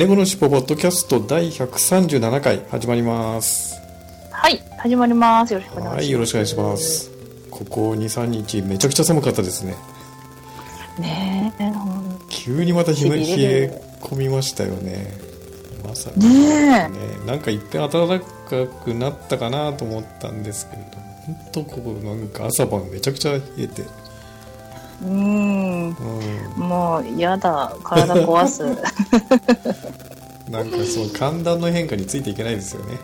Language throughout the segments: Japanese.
猫のしっぽポッドキャスト第137回始まります。はい、始まります。よろしくお願いします。はいよろしくお願いします。ここ23日めちゃくちゃ寒かったですね。ねえ、急にまた冷え込みましたよね。まさかねねなんかいっぺん暖かくなったかなと思ったんですけれど本当ここなんか朝晩めちゃくちゃ冷えて、え、うん、うもうやだ、体壊す。ん、なんかそう寒暖の変化についていけないですよね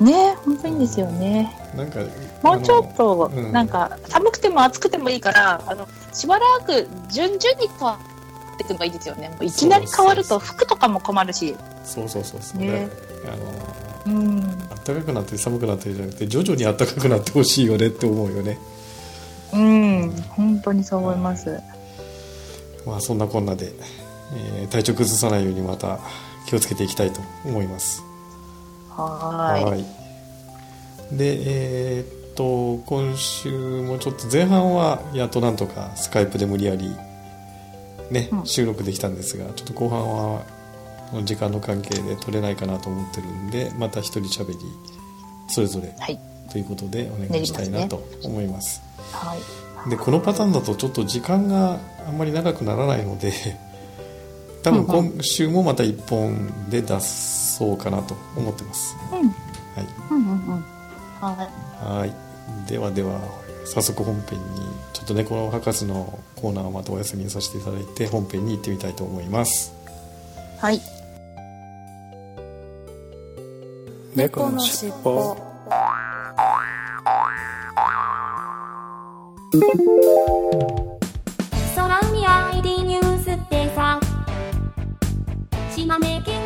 ねえ、本当にですよね。なんかもうちょっと、うんなんか寒くても暑くてもいいから、あのしばらく順々に変わっていくのがいいですよね。もういきなり変わると服とかも困るし。そうそうそうそう、ねあのうん、暖かくなって寒くなってじゃなくて徐々に暖かくなってほしいよねって思うよねうん、本当にそう思います。まあそんなこんなで、えー体調崩さないようにまた気をつけていきたいと思いますはーい。はいでえーっと今週もちょっと前半はやっとなんとかスカイプで無理やりね、うん収録できたんですがちょっと後半は時間の関係で撮れないかなと思ってるんでまた一人喋りそれぞれはい。ということでお願いしたいなと思いますはい。でこのパターンだとちょっと時間があんまり長くならないので 多分うん今週もまた1本で出そうかなと思ってます、うん、はい。うん、うん、うん。はい。はい。ではでは早速本編にちょっと猫の博士のコーナーをまたお休みにさせていただいて本編に行ってみたいと思います。はい。猫のしっぽ空海 ID ニュースってさ。島根県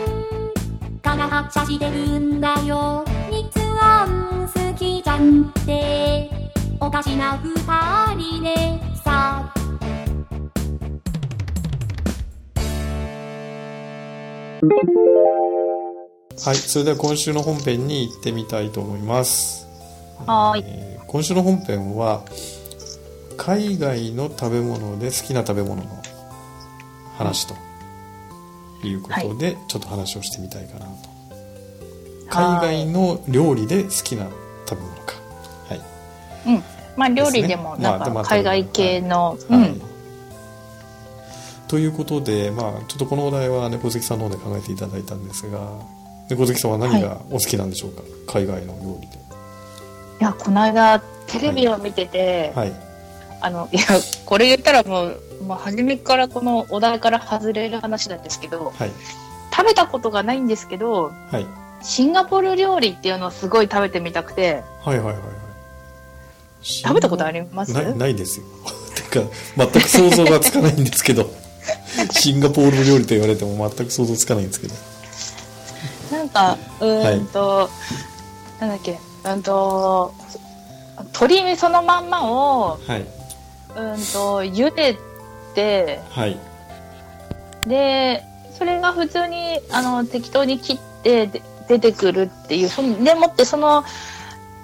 から発車してるんだよ。日安好きじゃんって。おかしな二人でさ。はいそれでは今週の本編に行ってみたいと思います。はーい。えー今週の本編は海外の食べ物で好きな食べ物の話ということで、ちょっと話をしてみたいかなと。海外の料理で好きな食べ物か。はい、うん。まあ料理でもなんか海外系の、はい。うん。ということで、まあ、ちょっとこのお題は猫好きさんの方で考えていただいたんですが猫好きさんは何がお好きなんでしょうか、海外の料理で。いやこの間テレビを見てて、はいあのいやこれ言ったらもうもう初めからこのお題から外れる話なんですけどはい。食べたことがないんですけどはい。シンガポール料理っていうのをすごい食べてみたくてはいはいはいはい。食べたことあります？ないないですよ。てか全く想像がつかないんですけど。シンガポール料理と言われても全く想像つかないんですけど。なんかうーんと、なんだっけうんと鶏そのまんまをはいうんと茹でてはい。でそれが普通にあの適当に切ってで出てくるっていうそのでもってその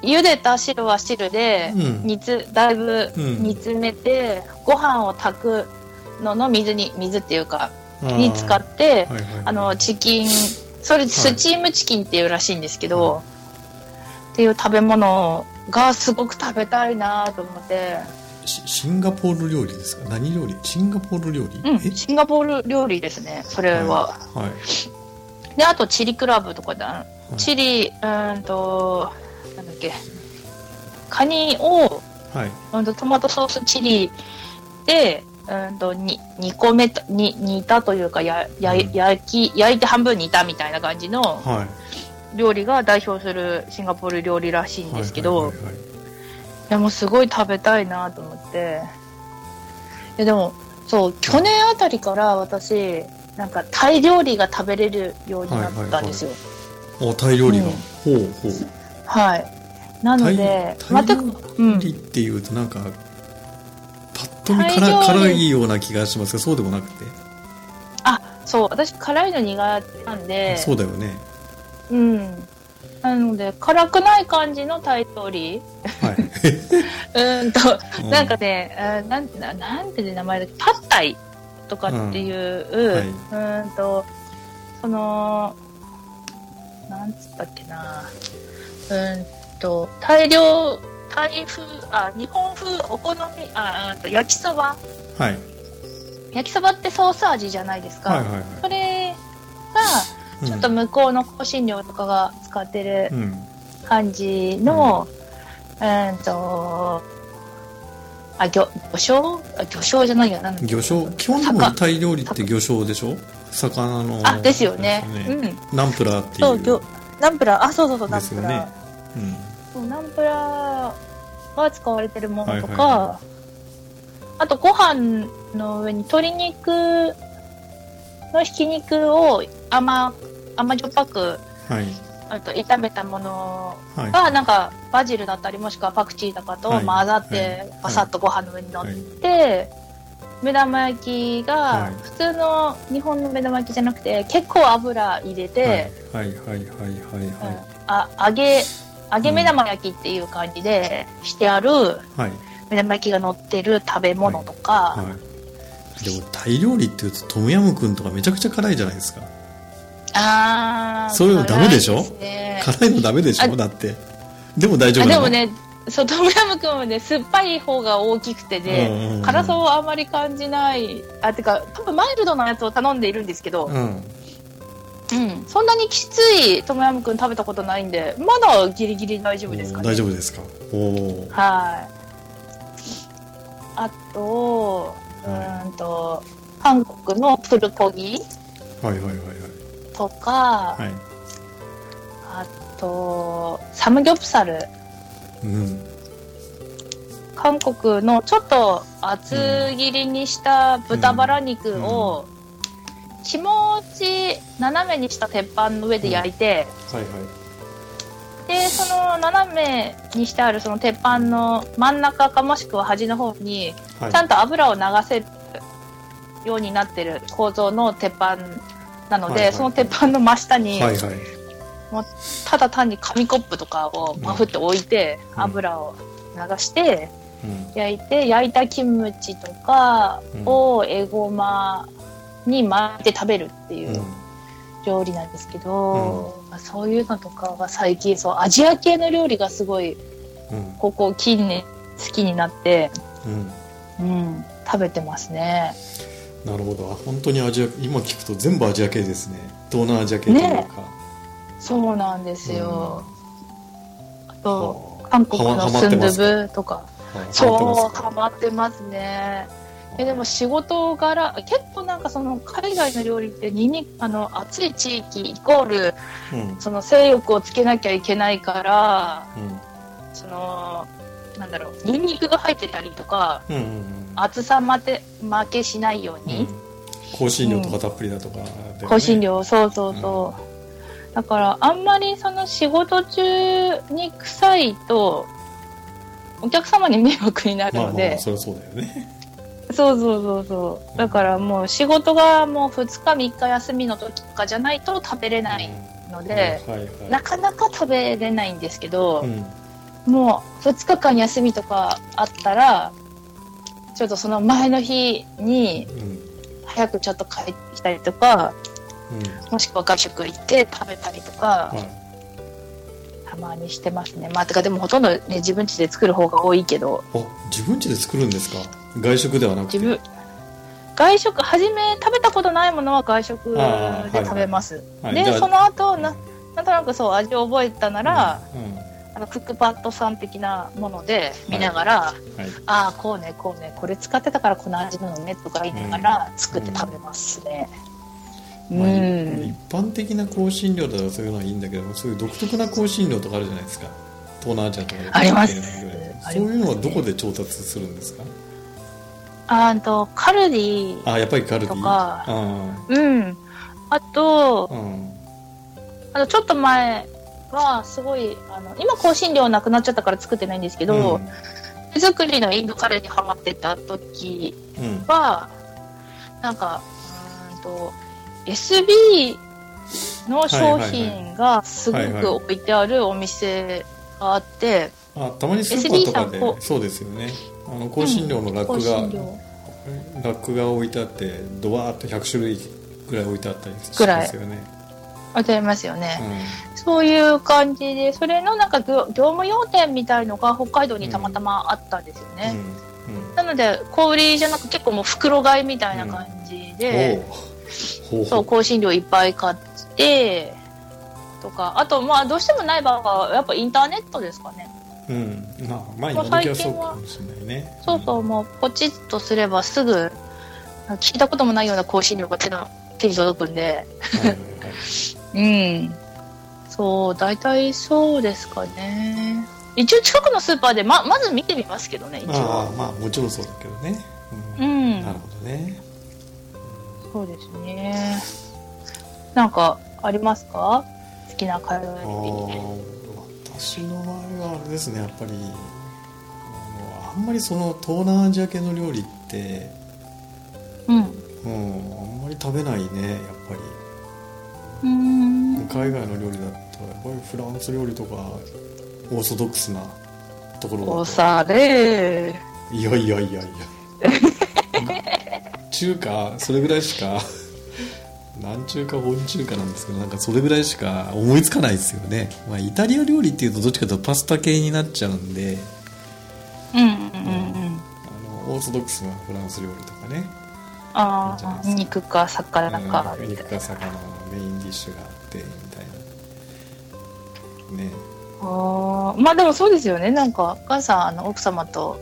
茹でた汁は汁でうん。煮つ、だいぶうん。煮詰めて、ご飯を炊くのの水に水っていうかに使ってはいはいあのチキンそれスチームチキンっていうらしいんですけど、っていう食べ物がすごく食べたいなと思って、シシンガポール料理ですか？何料理？シンガポール料理、うん、え？シンガポール料理ですね。それは。はい。であとチリクラブとかだ。い。チリうーんとなんだっけ。カニをはい。うんとトマトソースチリでうんとに煮込めたに煮たというかややうん。焼き焼いて半分煮たみたいな感じのはい。料理が代表するシンガポール料理らしいんですけど、はいはいはいはいいやもうすごい食べたいなと思って。いやでもそう、去年あたりから私、なんかタイ料理が食べれるようになったんですよ。あタイ料理が、うん。ほうほう。はい。なので、タイ全く、うん。料理っていうとなんかパッと見辛辛いような気がしますがそうでもなくて、あ、そう、私辛いの苦手なんで、そうだよね。うん。なので、辛くない感じのタイ料理。はい、うーんと、うなんかね、あーなんてな、なんて名前だっけ、パッタイとかっていう、うはいーんと、その、なんつったっけな、うーんと、大量、タイ風、あ、日本風お好み、あ、うんと焼きそば。はい。焼きそばってソース味じゃないですか。はいはいはい。それが、ちょっと向こうの香辛料とかが使ってるうん、うん感じの、うーんと、あ、魚、魚醤？あ魚醤じゃないや、なん魚醤？基本的にタイ料理って魚。醤でしょ？魚のあ、ですよね。ですようん。ナンプラーっていう。そう、魚、ナンプラー、あ、そうそうそう、ナンプラー。ねうん。そうナンプラーが使われてるものとか、はいはあとご飯の上に鶏肉のひき肉を甘、甘じょっぱく、はいあと炒めたものはい。が、なんかバジルだったり、もしくはパクチーとかとはい。混ざっはてい、パサッとご飯の上に乗っはい。て、目玉焼きはがい。普通の日本の目玉焼きじゃなくて結構油入れて、はい。はいはいはいはいはい。あ揚げ揚げ目玉焼きっていう感じでしてあるはい。目玉焼きが乗ってる食べ物とか、はい。でもタイ料理っていうとトムヤムクンとかめちゃくちゃ辛いじゃないですかあーそういうのダメでしょ？辛いすね。辛いのダメでしょ？あだって。でも大丈あ夫なの？でもねそうトムヤムくんはね酸っぱい方が大きくてで、うんうんうん。辛さをあまり感じない。あてか多分マイルドなやつを頼んでいるんですけど、うん。うん、そんなにきついトムヤムくん食べたことないんでまだギリギリ大丈夫ですかね。大丈夫ですか？おおはい。あと、うんと、韓国のプルコギ。はいはいはいとか、はい。はいあと、サムギョプサル。うん。韓国のちょっと厚切りにした豚バラ肉を、気持ち斜めにした鉄板の上で焼いて、はいはい。で、その斜めにしてあるその鉄板の真ん中かもしくは端の方に、はい。ちゃんと油を流せるようになってる構造の鉄板なので、はいはい。その鉄板の真下に、はいはい。ただ単に紙コップとかをパフって置いて、うん。油を流してうん。焼いて、焼いたキムチとかをエゴマに巻いて食べるっていううん。料理なんですけど、まあそういうのとかが最近そうアジア系の料理がすごいうん。ここ近年好きになって、うん。うん、食べてますね。なるほど。あ本当にアジア今聞くと全部アジア系ですね。東南アジア系というか、そうなんですよ。あと、は韓国のスンドゥブとか。はい。そう、ハハマってますね。えでも仕事柄、結構なんかその海外の料理ってにんにあの暑い地域イコールうん。その性欲をつけなきゃいけないから、うん。そのなんだろう、ニンニクが入ってたりとか、うんうんうん。暑さまで負けしないように、香辛料とかたっぷりだとかだよね、香辛料、そうそうそう。だから、あんまりその仕事中に臭いと、お客様に迷惑になるまあまあまあので、そりゃそうだよね。そうそうそうそう。だからもう仕事がもう2日3日休みの時とかじゃないと食べれないので、はいはい。なかなか食べれないんですけどう、んもう2日間休みとかあったら、ちょっとその前の日にうん早くちょっと帰ってきたりとか、うん。もしくは外食行って食べたりとか、はいたまにしてますね。まあ、てかでもほとんどね、自分家で作る方が多いけど、あ自分家で作るんですか？外食ではなくて。自分、外食、初め食べたことないものは外食で食べます。はい。じゃあで、その後な、なんとなくそう味を覚えたなら、うんあのクックパッドさん的なもので見ながら、はい。ああ、こうね、こうね、これ使ってたからこの味なのねとか言いながら作って食べますね。うん。まあ一般的な香辛料だとそういうのはいいんだけどそういう独特な香辛料とかあるじゃないですか。東南アジアとかで。あります。そういうのはどこで調達するんですか？あーと、カルディ、あやっぱりカルディ？とか。あうん。あとー、うん。あの、ちょっと前は、すごい、あの、今香辛料なくなっちゃったから作ってないんですけど、手作りのインドカレーにハマってた時うんうん。は、なんか、うーんと、SB の商品がすごく置いてあるお店があって、あたまにスーパーとかでそうですよね。あの香辛料のラッ香クが、辛料。ラックが置いてあってドワーッと100種類ぐらい置いてあったりしぐらい。ますよねありますよね。そういう感じで、それのなんか業業務用店みたいのが北海道にたまたまあったんですようんね。うん。なので、小売りじゃなく結構もう袋買いみたいな感じで、おう。ほうそう、香辛料いっぱい買って、とか、あと、まあ、どうしてもない場合は、やっぱインターネットですかね。うん。まあまあまあ今時は最近はそうかもしれないね。そうそう、もう、ポチッとすればすぐ、聞いたこともないような香辛料が手の手に届くんで、はいはいはい。うん。そう、大体そうですかね。一応近くのスーパーでま、まず見てみますけどね、一ああ応。まあもちろんそうだけどね、ううんんなるほどねそうですね。なんか、ありますか？好きな海外あ料ー私の場合はあれですねやっぱりあんまりその東南アジア系の料理って、理。うん。うん、あんまり食べないねやっぱりうーん。海外の料理だとやっぱりフランス料理とかオーソドックスなところおされ。いやいやいやいや。中華それぐらいしか 南中華本中華なんですけどなんかそれぐらいしか思いつかないですよね、まあ、イタリア料理っていうとどっちかというとパスタ系になっちゃうんで。うんうんうんうん。あのオーソドックスなフランス料理とかね。ああ、肉か魚か、うんみたいな。肉か魚のメインディッシュがあってみたいなね。あー。まあでもそうですよね。なんか、お母さん、あの、奥様と、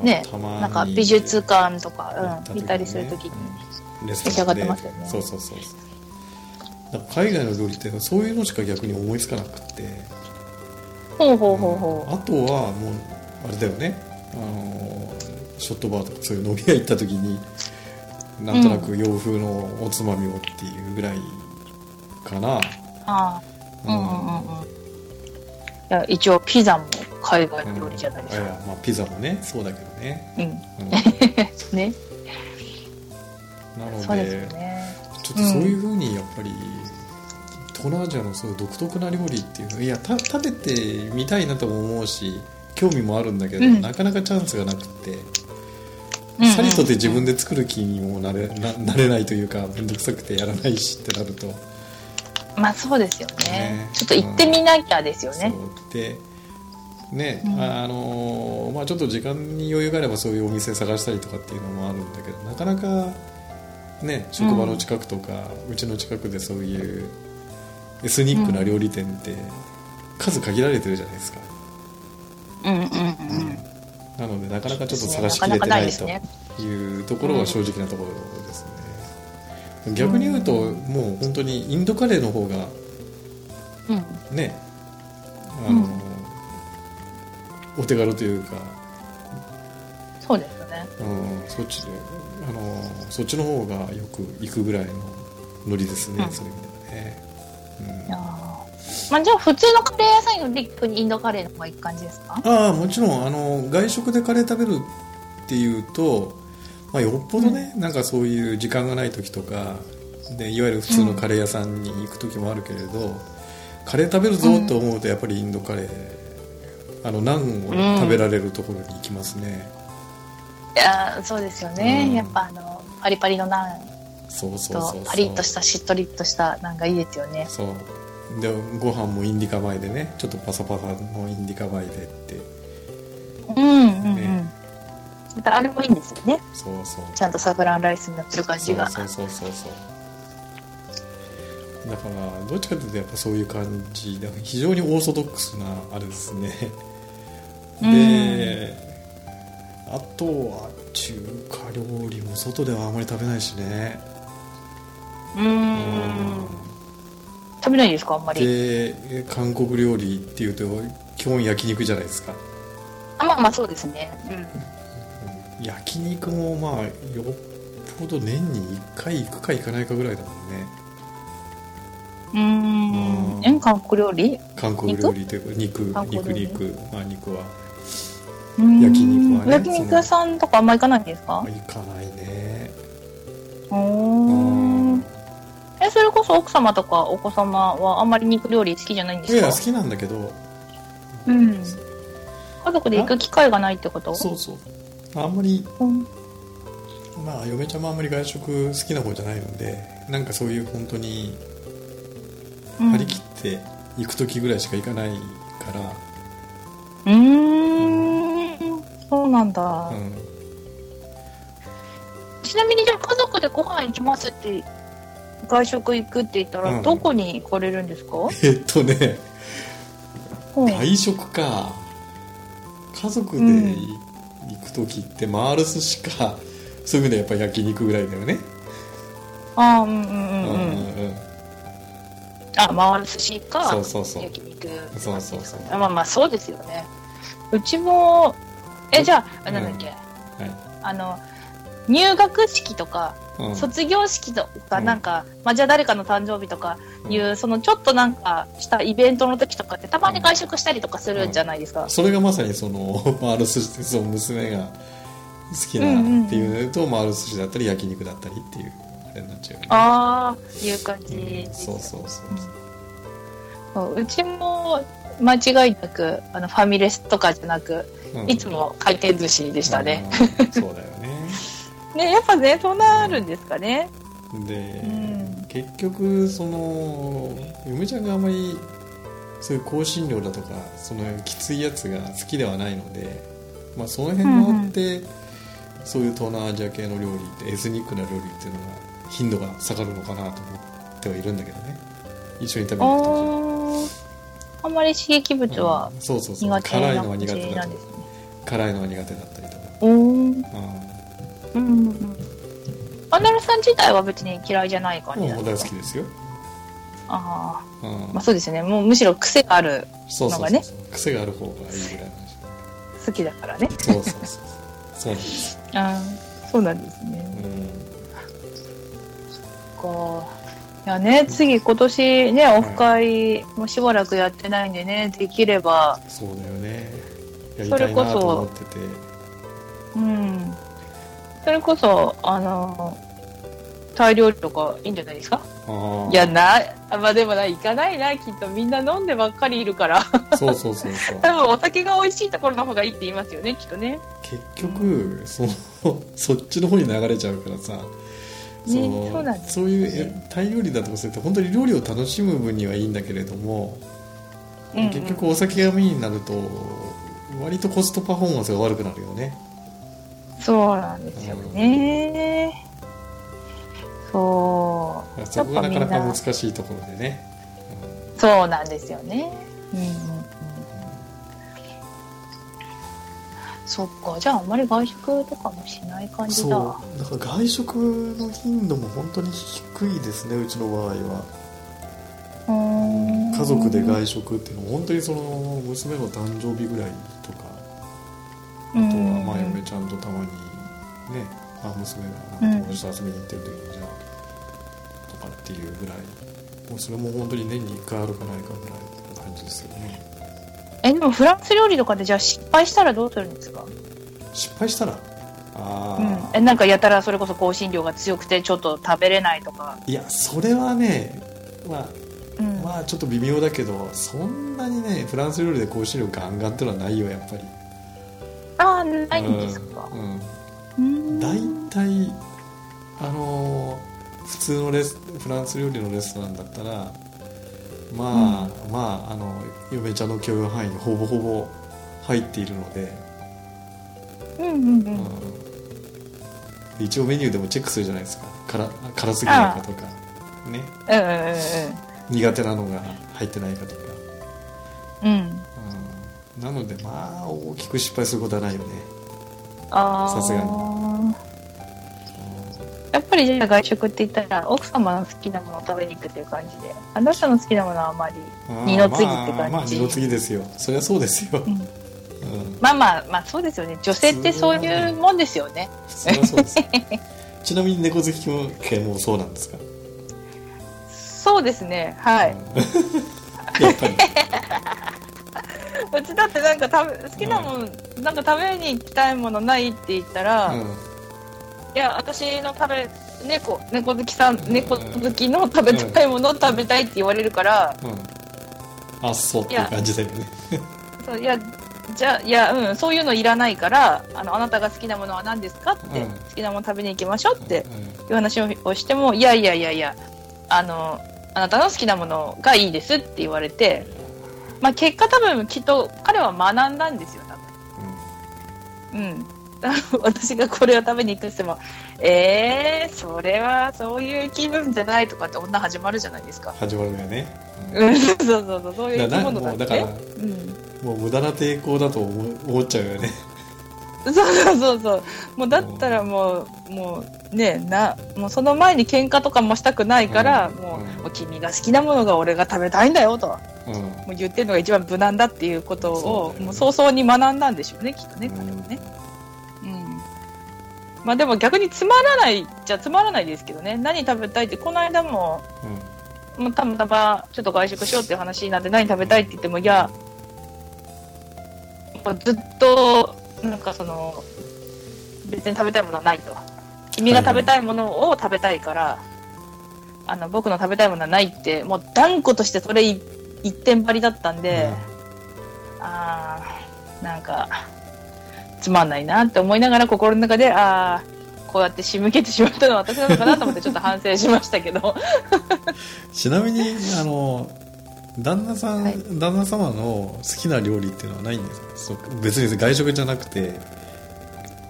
うん。まあなんか美術館とか、行ったりするときに。召し上がってますよね。そうそうそう海外の料理ってそういうのしか逆に思いつかなくって。ほうほうほうほあとはもうあれだよね。あのショットバーとかそういう飲み屋行った時になんとなく洋風のおつまみをっていうぐらいかな、う。ああ、うんうんうんうん。いや、一応ピザも海外の料理じゃないですか。いやまあピザもねそうだけどね、うん。うん ね。なのそうですね。ちょっとそういうふうにやっぱり、東南アジアのそういう独特な料理っていうのいやた食べてみたいなとも思うし興味もあるんだけど、うんなかなかチャンスがなくって、うんうんさりとて自分で作る気にもなれななれないというか面倒くさくてやらないしってなると、まあそうですよね。ね。ちょっと行ってみなきゃですよね。そうでね、うん。あのまあちょっと時間に余裕があればそういうお店探したりとかっていうのもあるんだけどなかなかね職場の近くとか、うちの近くでそういうエスニックな料理店って数限られてるじゃないですか、うんうんうん。なのでなかなかちょっと探しきれてないというところが正直なところですね、逆に言うともう本当にインドカレーの方がうん。ねあの、お手軽というか、そうですよね。うん、そっちであのそっちの方がよく行くぐらいのノリですね、うん。そういう意味ではね、いやー。まあじゃあ普通のカレー屋さんより逆にインドカレーの方がいい感じですか？うん、ああもちろんあの外食でカレー食べるっていうと、まあ、よっぽどね、なんかそういう時間がない時とかでいわゆる普通のカレー屋さんに行く時もあるけれど、カレー食べるぞと思うとやっぱりインドカレーあのナンを食べられるところに行きますね、いやーそうですよね。うん。やっぱあの、パリパリのナンそうそうそうパリッとしたしっとりっとしたナンがいいですよね。そう。でご飯もインディカ米でねちょっとパサパサのインディカ米でって。うんたあれもいいんですよね。そうそうちゃんとサフランライスになってる感じが。そうそうそうそうだからどっちかというとやっぱそういう感じで非常にオーソドックスなあれですねであとは中華料理も外ではあまり食べないしねうーん。食べないですかあんまり？で韓国料理っていうと基本焼肉じゃないですかあまあまあそうですね。うん。焼肉もまあよっぽど年に1回行くか行かないかぐらいだもんね。うーん。うん。え、韓国料理？韓国料理というか肉肉肉まあ肉は焼肉はね焼肉屋さんとかあんま行かないんですか？行かないね。おうん。ー。え、それこそ奥様とかお子様はあんまり肉料理好きじゃないんですか？いや好きなんだけど。うん。家族で行く機会がないってこと？そうそうあんまりうん。まあ嫁ちゃんもあんまり外食好きな方じゃないのでなんかそういう本当にうん張り切って行く時ぐらいしか行かないから、うーん。そうなんだ。うん、ちなみにじゃあ家族でご飯行きますって、外食行くって言ったうんら、どこに行かれるんですか、えっとねうん外食か家族でうんい行く時って回る寿司かそういう意味でやっぱ焼肉ぐらいだよね。ああ、うんうんうん。ううん。うん。あ、回る寿司か、そうそうそう。焼肉。そうそうそう。あまあまあ、そうですよね。うちも、え、じゃあ、あうんなんだっけ、はい。あの、入学式とか、うん。卒業式とか、うん。なんか、まあ、じゃあ誰かの誕生日とかいう、そのちょっとなんかしたイベントの時とかって、たまに外食したりとかするじゃないですか。それがまさにその 回る寿司その娘が好きなうんうんうん。っていうのと回る寿司だったり焼肉だったりっていうあれになっちゃうよね。ああ、いう感じ。そうそうそう。そううちも間違いなくあのファミレスとかじゃなく、うん。いつも回転寿司でしたね。うん。そうだよねねやっぱねそうなるんですかね。で、ん。結局その嫁ちゃんがあまりそういう香辛料だとかそのきついやつが好きではないので、まあ、その辺もあって、そういう東南アジア系の料理ってエスニックな料理っていうのが頻度が下がるのかなと思ってはいるんだけどね。一緒に食べあに行く時。ー。あんまり刺激物はうん。そうそうそう。苦手辛いな感じのが苦手だと。なんですね。辛いのが苦手だったりとか、うんうんうん。うん。アナルさん自体は別に嫌いじゃない感じなんですか好きですよ、ああ、うん。まあそうですよね。もうむしろ癖がある、そうそうそうのがね癖がある方がいいぐらい好きだからね。そうそうそうそう。なんです、ああ、そうなんですね。うん。か。いやね、次今年ね、オフ会もしばらくやってないんでね、できれば、そうだよね。やりそれこそたいなと思ってて。うん。それこそ、あの、タイ料理とかいいんじゃないですか？いや、な、あまあでもな、行かないな、きっとみんな飲んでばっかりいるから。そうそうそうそう。多分お酒が美味しいところの方がいいって言いますよね、きっとね。結局そのそっちの方に流れちゃうからさ。そのねそうなんです。そういうえタイ料理だとかそういった本当に料理を楽しむ分にはいいんだけれども、うんうん。結局お酒がメインになると割とコストパフォーマンスが悪くなるよねそうなんですよね。そう。そこがなかなか難しいところでね、そうなんですよね。うんうんうん。そっか、じゃああんまり外食とかもしない感じそうだ。だから外食の頻度も本当に低いですねうちの場合はうーん家族で外食っていうのは本当にその娘の誕生日ぐらいとかあとはまあ嫁ちゃんとたまにねあ娘が友達と遊びに行ってる時にじゃあとかっていうぐらいもうそれも本当に年に1回あるかないかぐらいの感じですよねえ、でもフランス料理とかでじゃあ失敗したらどうするんですか？失敗したら？あうんあ、。え、なんかやたらそれこそ香辛料が強くてちょっと食べれないとか。いやそれはねまあうん。まあちょっと微妙だけどそんなにねフランス料理で香辛料ガンガンってのはないよやっぱりああ、ないんですか？うん、うん。大体あのー普通のレスフランス料理のレストランだったらまあ、まああの嫁ちゃんの許容範囲にほぼほぼ入っているので、うんうんううん。ん。一応メニューでもチェックするじゃないですか。辛辛すぎないかとか。ね。うんうんうん。苦手なのが入ってないかとか、うん。なのでまあ大きく失敗することはないよね。ああ。さすがに。やっぱりじゃあ外食って言ったら奥様の好きなものを食べに行くっていう感じで。あなたの好きなものはあまり二の次って感じ？まあ、まあ二の次ですよ。そりゃそうですよ、うん。ううん。まあまあまあそうですよね。女性ってそういうもんですよね。そりゃそうです。よちなみに猫好きも系もそうなんですか？そうですね。はい、やっぱりだってなんか食べ好きなもん、なんか食べに行きたいものないって言ったら、いや私の食べ猫猫好きさん猫好きの食べたいものを食べたいって言われるから、うん、うん、あそうっていう感じだよね。そういやじゃあいやうんそういうのいらないからあのあなたが好きなものは何ですかって、うん。好きなもの食べに行きましょうってうん。いう話をしてもいやいやいやいやあのあなたの好きなものがいいですって言われてまあ結果多分きっと彼は学んだんですよ多分。うん。私がこれを食べに行くって言ってもえー、それはそういう気分じゃないとかって女始まるじゃないですか。始まるんだよね、うん。そうそうそうそういう生き物だってもうだからうん。もう無駄な抵抗だと思う思っちゃうよねそうそうそう。そうもうだったらもうもうねなもうその前に喧嘩とかもしたくないから、うん。もう,、う君が好きなものが俺が食べたいんだよと。うん。もう言ってるのが一番無難だっていうことをね。もう早々に学んだんでしょうねきっとねうん。彼はね。うん。まあでも逆につまらないじゃつまらないですけどね。何食べたいってこの間ももうたまたまちょっと外食しようっていう話になって何食べたいって言ってもいやずっとなんかその別に食べたいものはないと。君が食べたいものを食べたいから、あの僕の食べたいものはないってもう断固としてそれ一一点張りだったんで、あーなんかつまんないなって思いながら心の中でああこうやって仕向けてしまったのは私なのかなと思ってちょっと反省しましたけど。ちなみにあの旦那さん、はい。旦那様の好きな料理っていうのはないんですか？そう別に外食じゃなくて。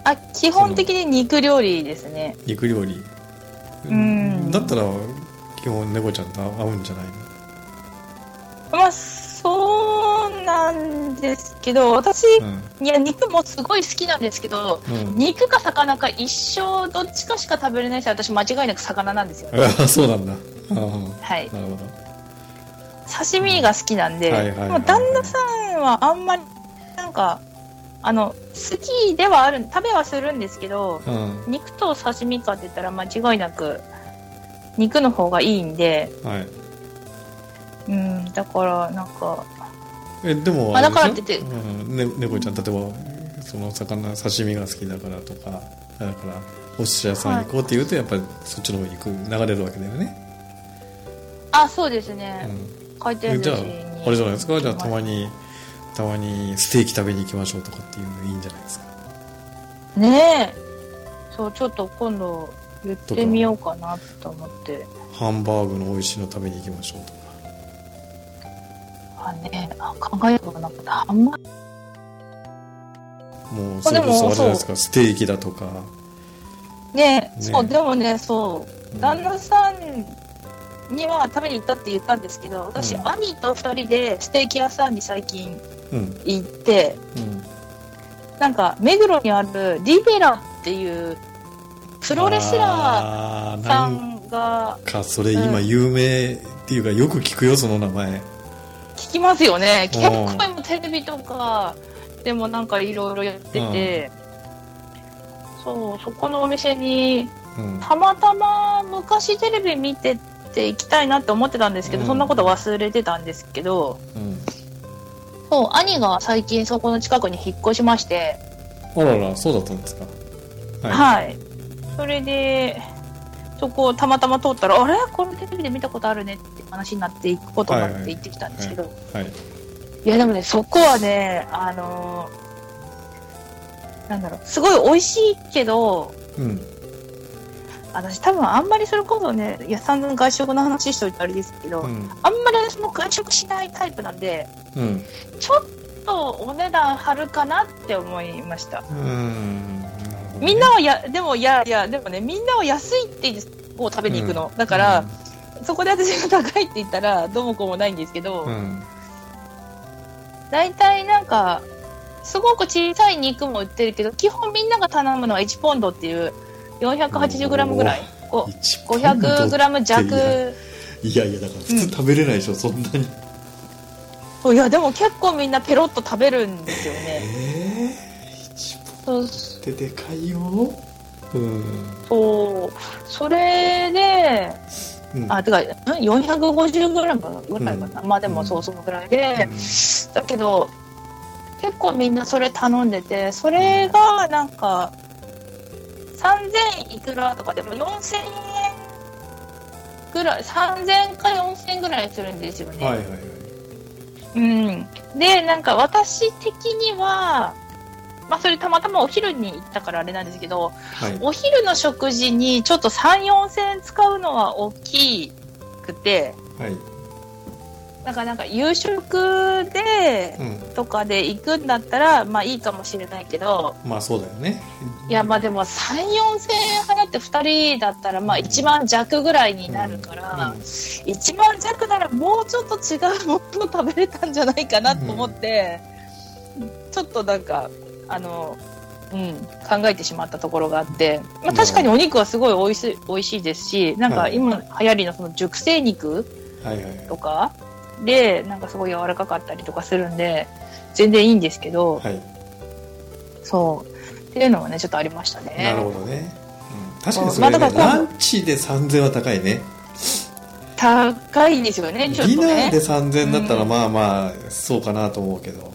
あ基本的に肉料理ですね。肉料理。うん。だったら基本猫ちゃんと合うんじゃないの？まあそうなんですけど私、いや肉もすごい好きなんですけどうん、うん、肉か魚か一生どっちかしか食べれないし私間違いなく魚なんですよ。あそうなんだ。ああ。はい。なるほど刺身が好きなんで、はいはいはいまあ旦那さんはあんまりなんかあの好きではある食べはするんですけどうん。肉と刺身かって言ったら間違いなく肉の方がいいんではい。うんだからなんかえでもまあだからっててうん。ね、猫ちゃん例えばその魚刺身が好きだからとかだからお寿司屋さん行こうって言うとやっぱりそっちの方に行く流れるわけだよね、あそうですね、うん回転じゃあにあれじゃないですか？じゃあたまににたまにステーキ食べに行きましょうとかっていうのいいんじゃないですか？ねえ。そうちょっと今度言ってみようかなと思って。ハンバーグの美味しいの食べに行きましょうとか。あねあ考えたことなかった。あんまもうそれこそあれじゃないですか？ステーキだとか。ねねそうでもねそう。旦那さんには食べに行ったって言ったんですけど私、うん。兄と2人でステーキ屋さんに最近うん。行ってうん。なんか目黒にあるリベラっていうプロレスラあーーさなんんがかそれ今有名っていうかよく聞くよその名前。聞きますよね。うん。結構今テレビとかでもなんかいろいろやってて、そうそこのお店にうん。たまたま昔テレビ見てて行きたいなって思ってたんですけど、うん。そんなこと忘れてたんですけどうん。そう兄が最近そこの近くに引っ越しまして。あららそうだったんですか。はい、それでそこをたまたま通ったらあれ？これテレビで見たことあるねって話になって行くことになって行ってきたんですけど、い。はいやでもねそこはねあのーなんだろうすごい美味しいけどうん私多分あんまりそれこそねいや散々外食の話しといてあれですけど、うん。あんまり私も外食しないタイプなんでうん。ちょっとお値段張るかなって思いました。みんなはやでもいやいやでもねみんなは安いってを食べに行くの、だから、そこで私が高いって言ったらどうもこうもないんですけど、うん。大体なんかすごく小さい肉も売ってるけど基本みんなが頼むのは1ポンドっていう 480g ぐらい。こ1ポンド 500g 弱いやいやだから普通食べれないでしょ、そんなに。いやでも結構みんなペロッと食べるんですよね。えー、一そう本ってでかいよ。うん、そう。それでうん、あてかん？450g ぐらいかな、まあでもそうそのぐらいで、うん。だけど結構みんなそれ頼んでてそれがなんか3000いくらとかでも4000円ぐらい3000か4000円ぐらいするんですよね、はいはいはい。うん、でなんか私的にはまあそれたまたまお昼に行ったからあれなんですけどはい。お昼の食事にちょっと3、4000円使うのは大きくて、はいなんかなんか夕食でうんとかで行くんだったら、まあいいかもしれないけど、まあそうだよね。いやまあでも3、4000円払って2人だったらまあ1万弱ぐらいになるから、うん。1万弱ならもうちょっと違うもの食べれたんじゃないかなと思って、ちょっとなんか、あの、うん、考えてしまったところがあって、まあ、確かにお肉はすごい美味しい美味しいですし、なんかはい。今流行りのその熟成肉はいはいはい。とかで、なんかすごい柔らかかったりとかするんで、全然いいんですけど、はい。そう。っていうのはね、ちょっとありましたね。なるほどね、うん、確かにそまれ、ねあだから今度ランチで3000は高いね。高いですよね、ちょっとね。ディナーで。3000だったらうん。まあまあそうかなと思うけど。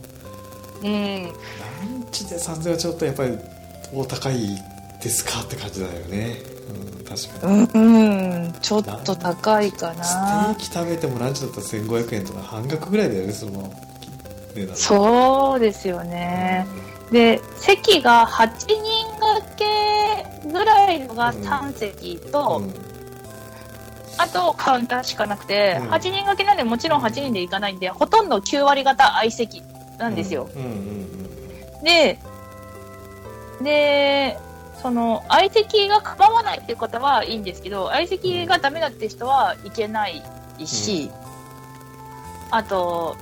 うん。ランチで3000はちょっとやっぱりお高いですか？って感じだよね、うん、確かに、うん、うん、ちょっと高いかステなー。キ食べてもランチだったら1500円とか半額ぐらいだよねその値段そうですよね。で、席が8人掛けぐらいのが3席と、うんあとカウンターしかなくて、うん8人掛けなんでもちろん8人で行かないんで、ほとんど9割方相席なんですよ。うんうんうんで、で、その、相席が構わないっていう方はいいんですけど、相席がダメだって人は行けないし、あと、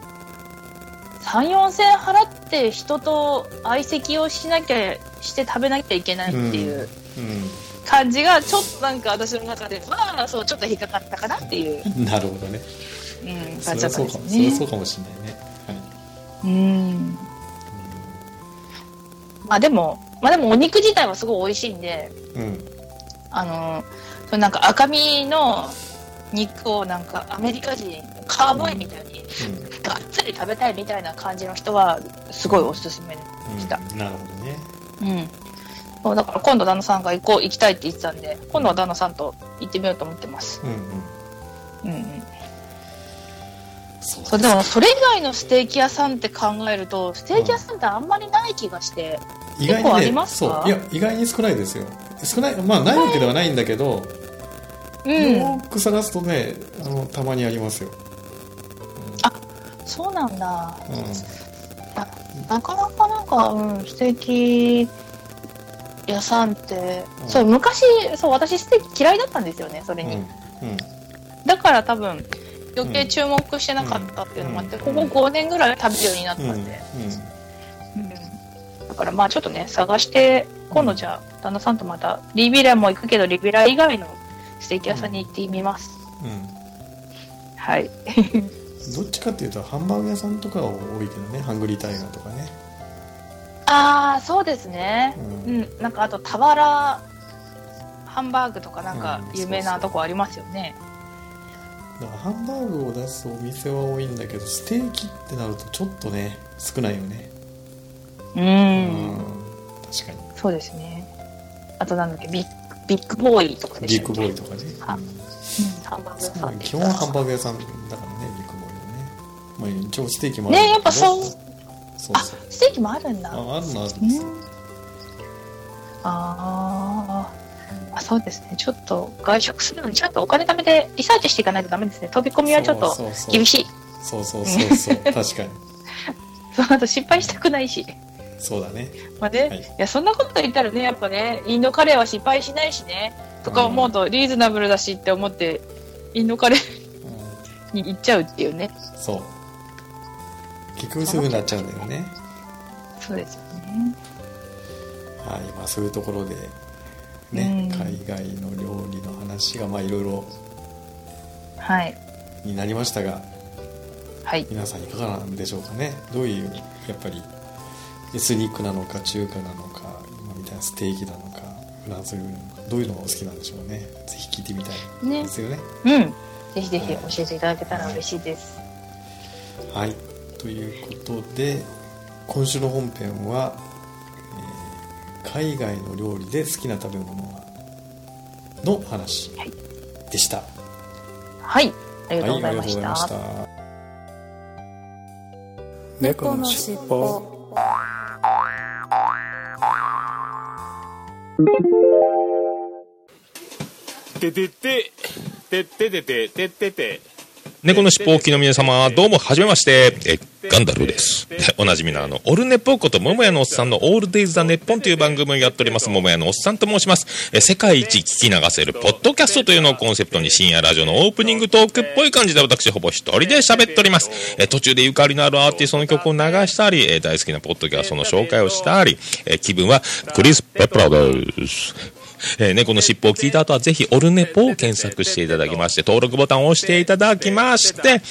3、4千円払って人と相席をしなきゃ、して食べなきゃいけないっていう感じが、ちょっとなんか私の中で、まあ、そう、ちょっと引っかかったかなっていう、う んなるほどね。うん、そ感じだったんですね。それは。そうかもしれないね。はい。うん。まあでも、まあでもお肉自体はすごい美味しいんで、うん。あの、そのなんか赤身の肉をなんかアメリカ人、カーボーイみたいにうん。がっつり食べたいみたいな感じの人はすごいおすすめうん。したなるほどね。うん。そうだから今度旦那さんが行こう、行きたいって言ってたんで、今度は旦那さんと行ってみようと思ってます。うんうん。うんうん。そう。でもそれ以外のステーキ屋さんって考えると、ステーキ屋さんってあんまりない気がして、意外結構あにねりますか？そう。いや意外に少ないですよ。少ないまあないわけではないんだけど、うん。よく探すとねあのたまにありますよ、そうなんだ。うん。なかなかなんか、うん、ステーキ屋さんって、うん。そう、昔、そう、私ステーキ嫌いだったんですよね、それに。うん。だから多分、余計注目してなかったっていうのもあって、うんここ5年ぐらい食べるようになったうんうんんで。うんだからまあちょっとね、探して、今度じゃあ、旦那さんとまた、リビラも行くけど、リビラ以外のステーキ屋さんに行ってみます。うんはい。どっちかっていうとハンバーグ屋さんとかは多いけどねハングリータイガーとかね、ああ、そうですね。ううんん、なんかあと、俵ハンバーグとかなんかうん有名なとこありますよね。だからハンバーグを出すお店は多いんだけどステーキってなるとちょっとね少ないよね。う、うん確かに。そうですね。あとなんだっけ、ビッグ、ビッグボーイとかでビッグボーイとかね、はうん。うん、ハンバーグ屋さん基本はハンバーグ屋さんだからねビッグボーイはね。まあ一応ステーキもあるねやっぱそう。そうあステーキもあるんだ。ああるのあるんうんですよ、あーあ、そうですね。ちょっと外食するのにちゃんとお金貯めてリサーチしていかないとダメですね。飛び込みはちょっとそうそうそう厳しい。そうそうそうそう 確かにその後失敗したくないし。そうだねまあね、はいい、や、そんなこと言ったらね、やっぱね、インドカレーは失敗しないしね、とか思うとリーズナブルだしって思って、インドカレーうに行っちゃうっていうね。んそう結局すぐになっちゃうんだよねそうですよね。はいまあそういうところでね、うん。海外の料理の話がまあいろいろはい。になりましたがはい。皆さんいかがなんでしょうかね。どういうやっぱりエスニックなのか中華なのか今みたいなステーキなのかフランス料理なのかどういうのがお好きなんでしょうね。ぜひ聞いてみたいねですよね。うん。ぜひぜひ教えていただけたら嬉しいです。はい。ということで今週の本編は、えー海外の料理で好きな食べ物はの話はい。でした、はい。ありがとうごはい、ありがとうございました,、ざいました猫のしっぽ。ててて、てててて、ててて。猫のしっぽおきの皆様、どうも、はじめまして。え、ガンダルです。おなじみのあの、オルネポーこと、桃屋のおっさんのオールデイズ・ザ・ネッポンという番組をやっております、桃屋のおっさんと申します。え、世界一聞き流せる、ポッドキャストというのをコンセプトに、深夜ラジオのオープニングトークっぽい感じで、私、ほぼ一人で喋っております。え、途中でゆかりのあるアーティストの曲を流したり、え、大好きなポッドキャストの紹介をしたり、え、気分は、クリス・ペプラです。えー猫の尻尾を聞いた後はぜひオルネポを検索していただきまして登録ボタンを押していただきまして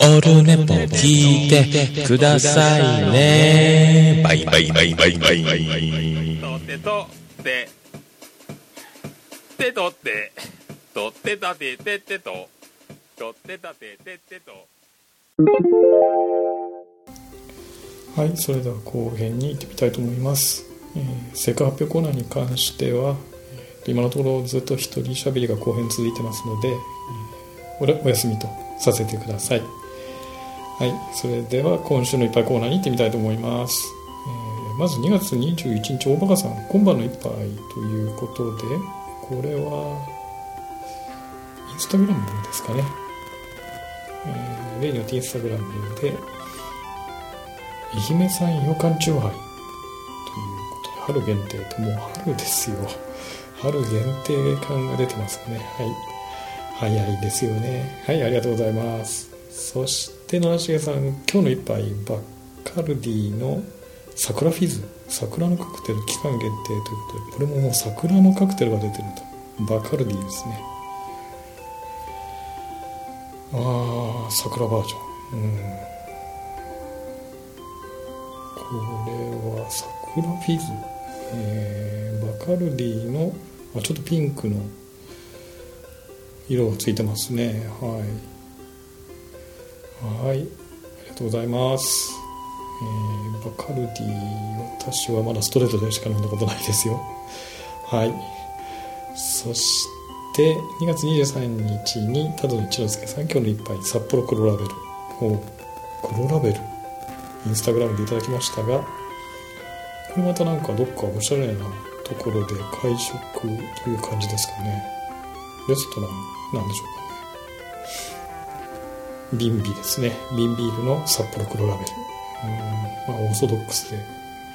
オルネポ聞いてくださいねバイバイバイバイバイバイとってとって。てとって。とってたてててと。とってたててってと。はい、それでは後編に行ってみたいと思います。えー、成果発表コーナーに関しては、今のところずっと一人喋りが後編続いてますので、おお休みとさせてください。はい、それでは今週のいっぱいコーナーに行ってみたいと思います。えーまず2月21日、大バカさん、今晩の一杯ということで、これは、インスタグラムですかね。えー例によってインスタグラムで、愛媛産ようかんチューハイということで春限定ってもう春ですよ春限定感が出てますね。はい。早いですよね。はいありがとうございます。そして野重さん今日の一杯バッカルディの桜フィズ。桜のカクテル期間限定ということでこれももう桜のカクテルが出てると。バカルディですね。ああ桜バージョン。うん。これは桜フィズ、えーバカルディのあちょっとピンクの色がついてますね。はい。はい。ありがとうございます、えーバカルディ私はまだストレートでしか飲んだことないですよ。はい。そして2月23日に多度の一之輔さん今日の一杯札幌黒ラベル。お黒ラベル。インスタグラムでいただきましたがれまたなんかどっかおしゃれなところで会食という感じですかね。レストランなんでしょうかね。瓶ビですね。瓶ビールの札幌黒ラベル。うん。まあオーソドックスで。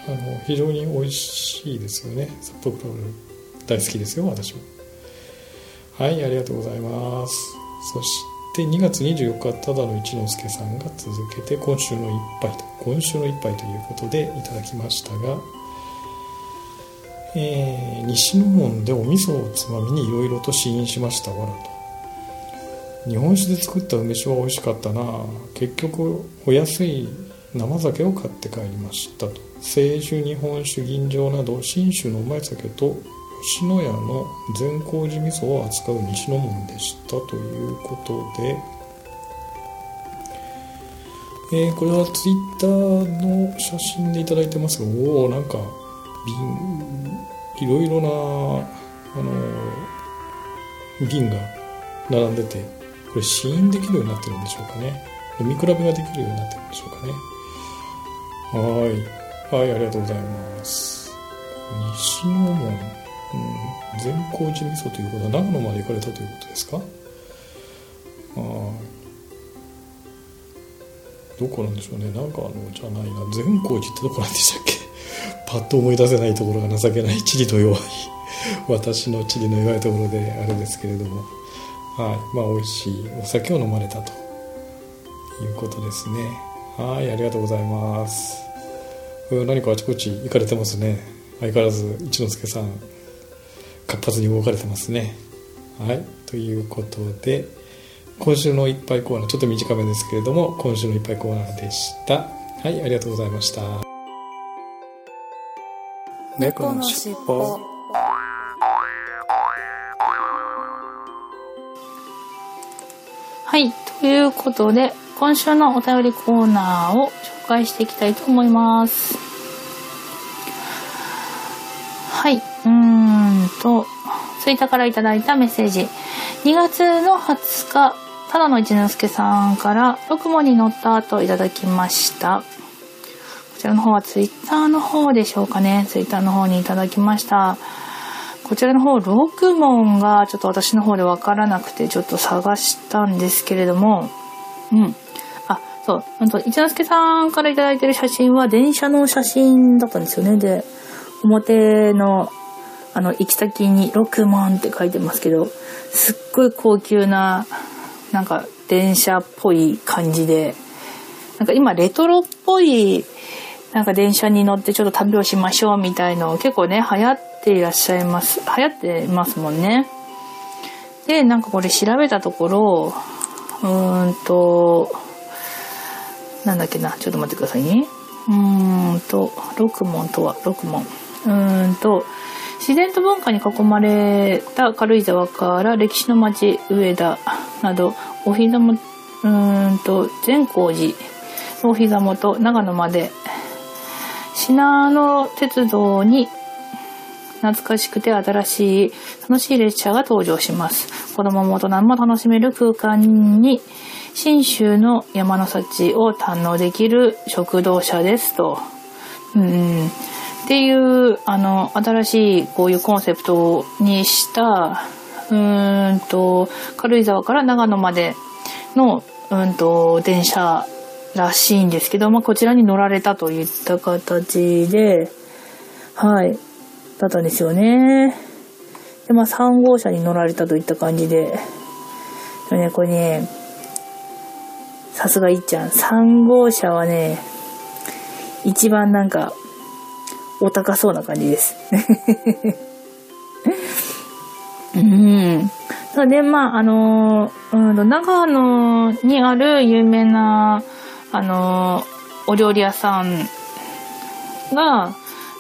あの非常に美味しいですよね。札幌黒ラベル。大好きですよ私も。はいありがとうございます。そしてで2月24日はただの一之輔さんが続けて今週の一杯と今週の一杯ということでいただきましたが、えー西の門でお味噌をつまみにいろいろと試飲しましたわらと。日本酒で作った梅酒は美味しかったな。結局お安い生酒を買って帰りましたと。清酒日本酒吟醸など信州のうまい酒と吉野家の善光寺味噌を扱う西の門でしたということで、えーこれはツイッターの写真でいただいてますがおおなんか瓶いろいろなあの瓶が並んでてこれ試飲できるようになってるんでしょうかね。飲み比べができるようになってるんでしょうかね。はい。はいありがとうございます。西の門、うん、善光寺味噌ということは長野まで行かれたということですか？はいどこなんでしょうね。長野じゃないな。善光寺ってどこなんでしたっけ？パッと思い出せないところが情けない地理の弱い。私の地理の弱いところであれですけれども。はい。まあ美味しいお酒を飲まれたということですね。はい。ありがとうございます。何かあちこち行かれてますね。相変わらず一之輔さん。活発に動かれてますねはいということで今週のいっぱいコーナーちょっと短めですけれども今週のいっぱいコーナーでしたはいありがとうございました猫のしっぽはい。ということで、今週のお便りコーナーを紹介していきたいと思います。はい。うーんと、ツイッターからいただいたメッセージ。2月の20日、ただの一之輔さんから、ロクモに乗った後いただきました。こちらの方はツイッターの方でしょうかね。ツイッターの方にいただきました。こちらの方、ロクモンがちょっと私の方でわからなくてちょっと探したんですけれども、うん。あ、そう、ほんと、一之輔さんからいただいてる写真は電車の写真だったんですよね。で、表の、あの、行き先にロクモンって書いてますけど、すっごい高級な、なんか電車っぽい感じで、なんか今レトロっぽいなんか電車に乗ってちょっと旅をしましょうみたいの結構ね流行っていらっしゃいます流行ってますもんね。でなんかこれ調べたところうーんとなんだっけなちょっと待ってくださいね。うーんと六門とは六門うーんと自然と文化に囲まれた軽井沢から歴史の町上田などお膝もうんと善光寺のお膝元長野まで信濃鉄道に懐かしくて新しい楽しい列車が登場します。子供も大人も楽しめる空間に信州の山の幸を堪能できる食堂車です。とうんっていうあの新しいこういうコンセプトにしたうんと軽井沢から長野までのうんと電車らしいんですけど、まあ、こちらに乗られたといった形で、はい、だったんですよね。で、まあ、3号車に乗られたといった感じで、でね、これね、さすがいっちゃん、3号車はね、一番なんか、お高そうな感じです。うん。そうで、まあ、あのうん、長野にある有名な、あのお料理屋さんが、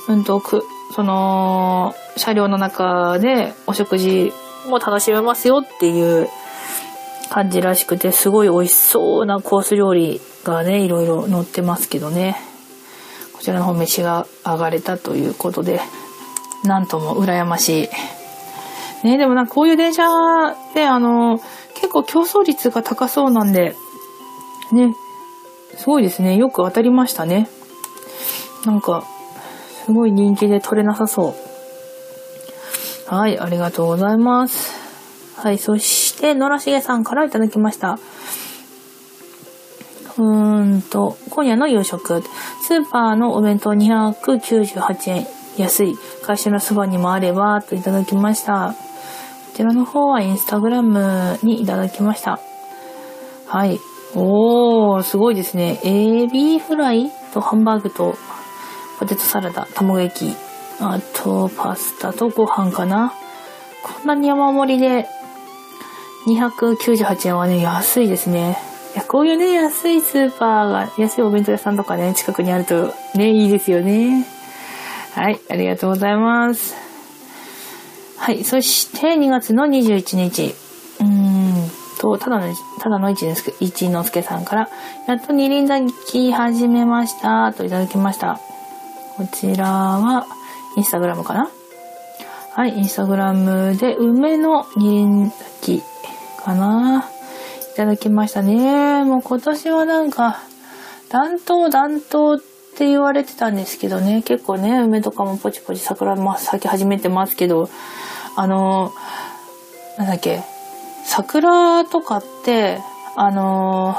うんと、く、その、車両の中でお食事も楽しめますよっていう感じらしくて、すごい美味しそうなコース料理がね、いろいろ載ってますけどね。こちらの方召しが上がれたということで、なんとも羨ましい。ね、でもなんかこういう電車で、あの、結構競争率が高そうなんで、ね、すごいですね。よく当たりましたね。なんか、すごい人気で取れなさそう。はい、ありがとうございます。はい、そして、野良しげさんからいただきました。うーんと、今夜の夕食。スーパーのお弁当298円。安い。会社のそばにもあれば、といただきました。こちらの方はインスタグラムにいただきました。はい。おー、すごいですね。エビフライとハンバーグとポテトサラダ、卵焼き、あとパスタとご飯かな。こんなに山盛りで298円はね、安いですね。や、こういうね、安いスーパーが、安いお弁当屋さんとかね、近くにあるとね、いいですよね。はい、ありがとうございます。はい、そして2月の21日。うーんと、ただの、ただの一之輔一之輔さんから、やっと二輪咲き始めました、といただきました。こちらは、インスタグラムかな？はい、インスタグラムで、梅の二輪咲きかないただきましたね。もう今年はなんか、暖冬暖冬って言われてたんですけどね、結構ね、梅とかもポチポチ桜も咲き始めてますけど、あの、なんだっけ、桜とかって、あの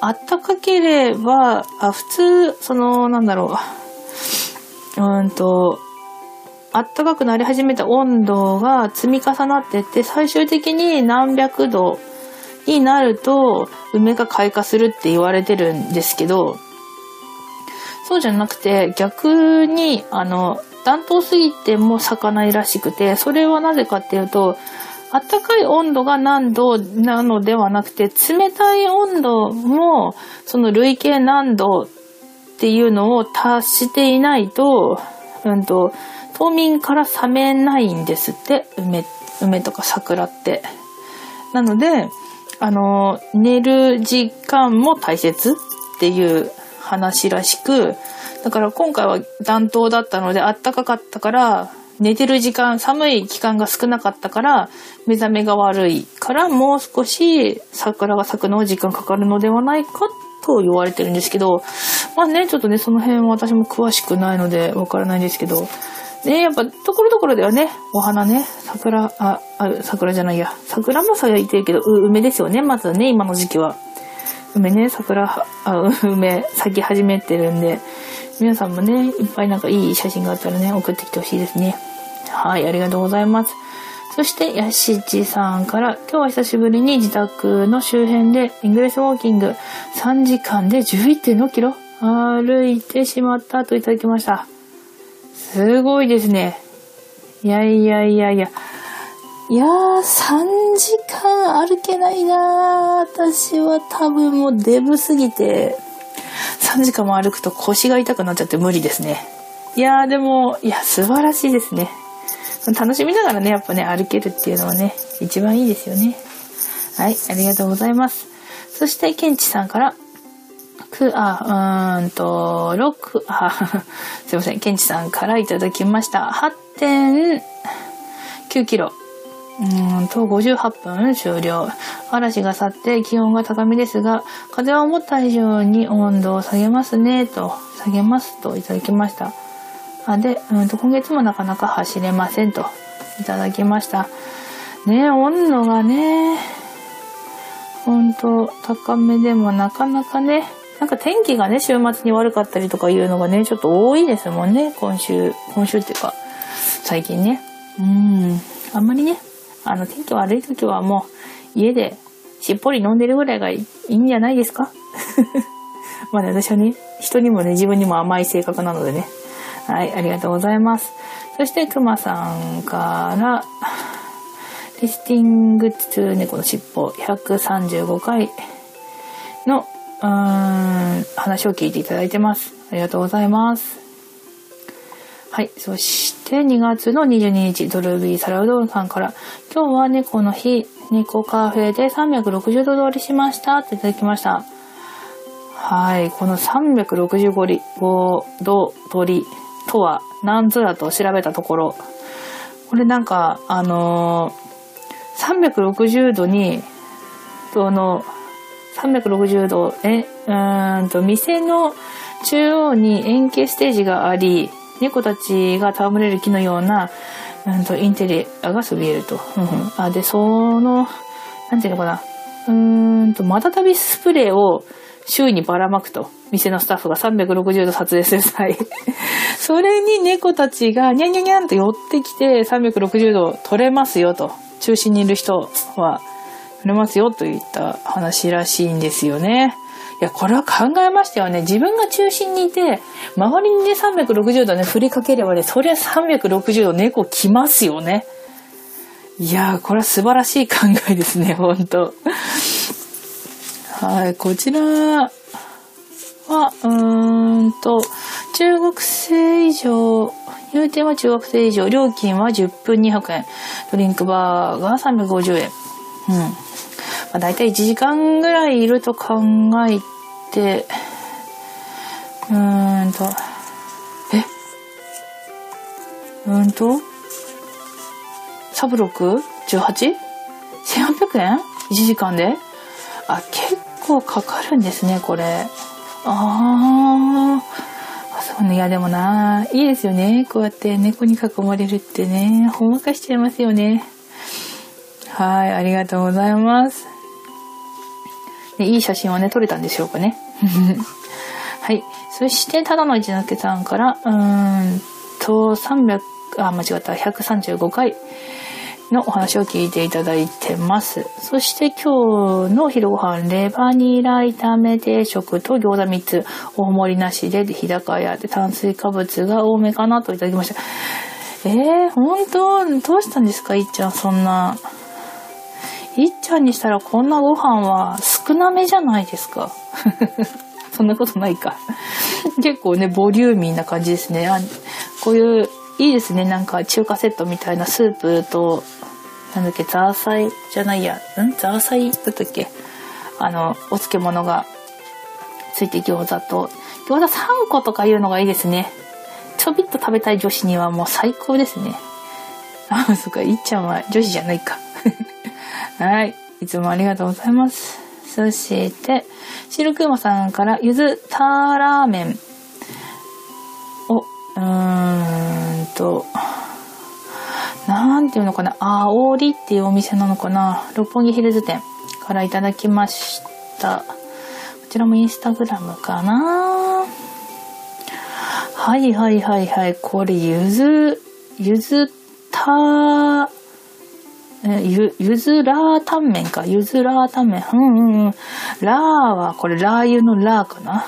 あったかければ、あ、普通、その、なんだろう、うんと、あったかくなり始めた温度が積み重なってって、最終的に何百度になると、梅が開花するって言われてるんですけど、そうじゃなくて、逆に、あの、暖冬すぎても咲かないらしくて、それはなぜかっていうと、あったかい温度が何度なのではなくて、冷たい温度も、その累計何度っていうのを達していないと、うんと、冬眠から冷めないんですって、梅、梅とか桜って。なので、あの、寝る時間も大切っていう話らしく、だから今回は暖冬だったので暖かかったから、寝てる時間、寒い期間が少なかったから、目覚めが悪いから、もう少し桜が咲くのは時間かかるのではないかと言われてるんですけど、まあね、ちょっとね、その辺は私も詳しくないのでわからないんですけど、ね、やっぱ、ところどころではね、お花ね、桜、あ、あ桜じゃないや、桜も咲いてるけど、梅ですよね、まずね、今の時期は。梅ね、桜、あ、梅、咲き始めてるんで、皆さんもね、いっぱいなんかいい写真があったらね、送ってきてほしいですね。はい、ありがとうございます。そして、やしちさんから、今日は久しぶりに自宅の周辺で、イングレスウォーキング3時間で11.6キロ歩いてしまったといただきました。すごいですね。いやいやいやいや。いやー、3時間歩けないなー私は多分もうデブすぎて、3時間も歩くと腰が痛くなっちゃって無理ですね。いやーでも、いや、素晴らしいですね。楽しみながらね、やっぱね、歩けるっていうのはね、一番いいですよね。はい、ありがとうございます。そして、ケンチさんから、く、あ、うんと、6、あ、すいません、ケンチさんからいただきました。8.9キロ。うんと、58分終了。嵐が去って気温が高めですが、風は思った以上に温度を下げますね、と、下げますといただきました。あで、うんと、今月もなかなか走れませんと、いただきました。ね温度がね、ほんと高めでもなかなかね、なんか天気がね、週末に悪かったりとかいうのがね、ちょっと多いですもんね、今週、今週っていうか、最近ね。うん、あんまりね、あの、天気悪い時はもう、家でしっぽり飲んでるぐらいがいいんじゃないですか？まあね、私はね、人にもね、自分にも甘い性格なのでね。はい、ありがとうございます。そして、くまさんから、リスティングツー猫の尻尾135回の、うーん、話を聞いていただいてます。ありがとうございます。はい。そして、2月の22日、ドルビーサラうどんさんから、今日は猫の日、猫カフェで360度通りしましたっていただきました。はい。この365度通りとは何ぞやと調べたところ、これなんか、あのー、360度に、その、360度、え、うんと、店の中央に円形ステージがあり、猫たちが戯れる木のような、うんと、インテリアがそびえると。うんうん、あ、で、その、なんていうのかな。うんと、またたびスプレーを周囲にばらまくと。店のスタッフが360度撮影する際。それに猫たちがニャンニャンニャンと寄ってきて360度撮れますよと。中心にいる人は撮れますよといった話らしいんですよね。いや、これは考えましたよね。自分が中心にいて、周りにね、360度ね、振りかければね、そりゃ360度猫来ますよね。いやー、これは素晴らしい考えですね、ほんと。はい、こちらは、うーんと、中学生以上、入店は中学生以上、料金は10分200円、ドリンクバーが350円。うん。まあ、大体1時間ぐらいいると考えて、うーんと、え？うーんと、サブロック？18?1800 円 ?1 時間で？あ、結構かかるんですね、これ。あー。あそうね。いや、でもな、いいですよね。こうやって猫に囲まれるってね、ほんわかしちゃいますよね。はい、ありがとうございます。ね、いい写真はね、撮れたんでしょうかね。はい。そして、ただの一之輔さんから、うーんと、300、あ、間違った、135回のお話を聞いていただいてます。そして今日のお昼ご飯、レバニラ炒め定食と餃子3つ、大盛りなしで、日高屋で炭水化物が多めかなといただきました。えー、本当どうしたんですかいっちゃん、そんな。いっちゃんにしたらこんなご飯は少なめじゃないですか。そんなことないか。結構ね、ボリューミーな感じですね。あこういう、いいですね。なんか中華セットみたいなスープと、なんだっけ、ザーサイじゃないや。ん？ザーサイだったっけ？あの、お漬物がついて餃子と、餃子3個とかいうのがいいですね。ちょびっと食べたい女子にはもう最高ですね。あ、そっか、いっちゃんは女子じゃないか。はい。いつもありがとうございます。そして、シルクーマさんから、ゆずターラーメンを、うーんと、なんていうのかな、あおりっていうお店なのかな、六本木ヒルズ店からいただきました。こちらもインスタグラムかなはいはいはいはい。これ、ゆず、ゆずた、えゆ、ゆずラータンメンか。ゆずラータンメン。うんうんうん。ラーは、これラー油のラーかな。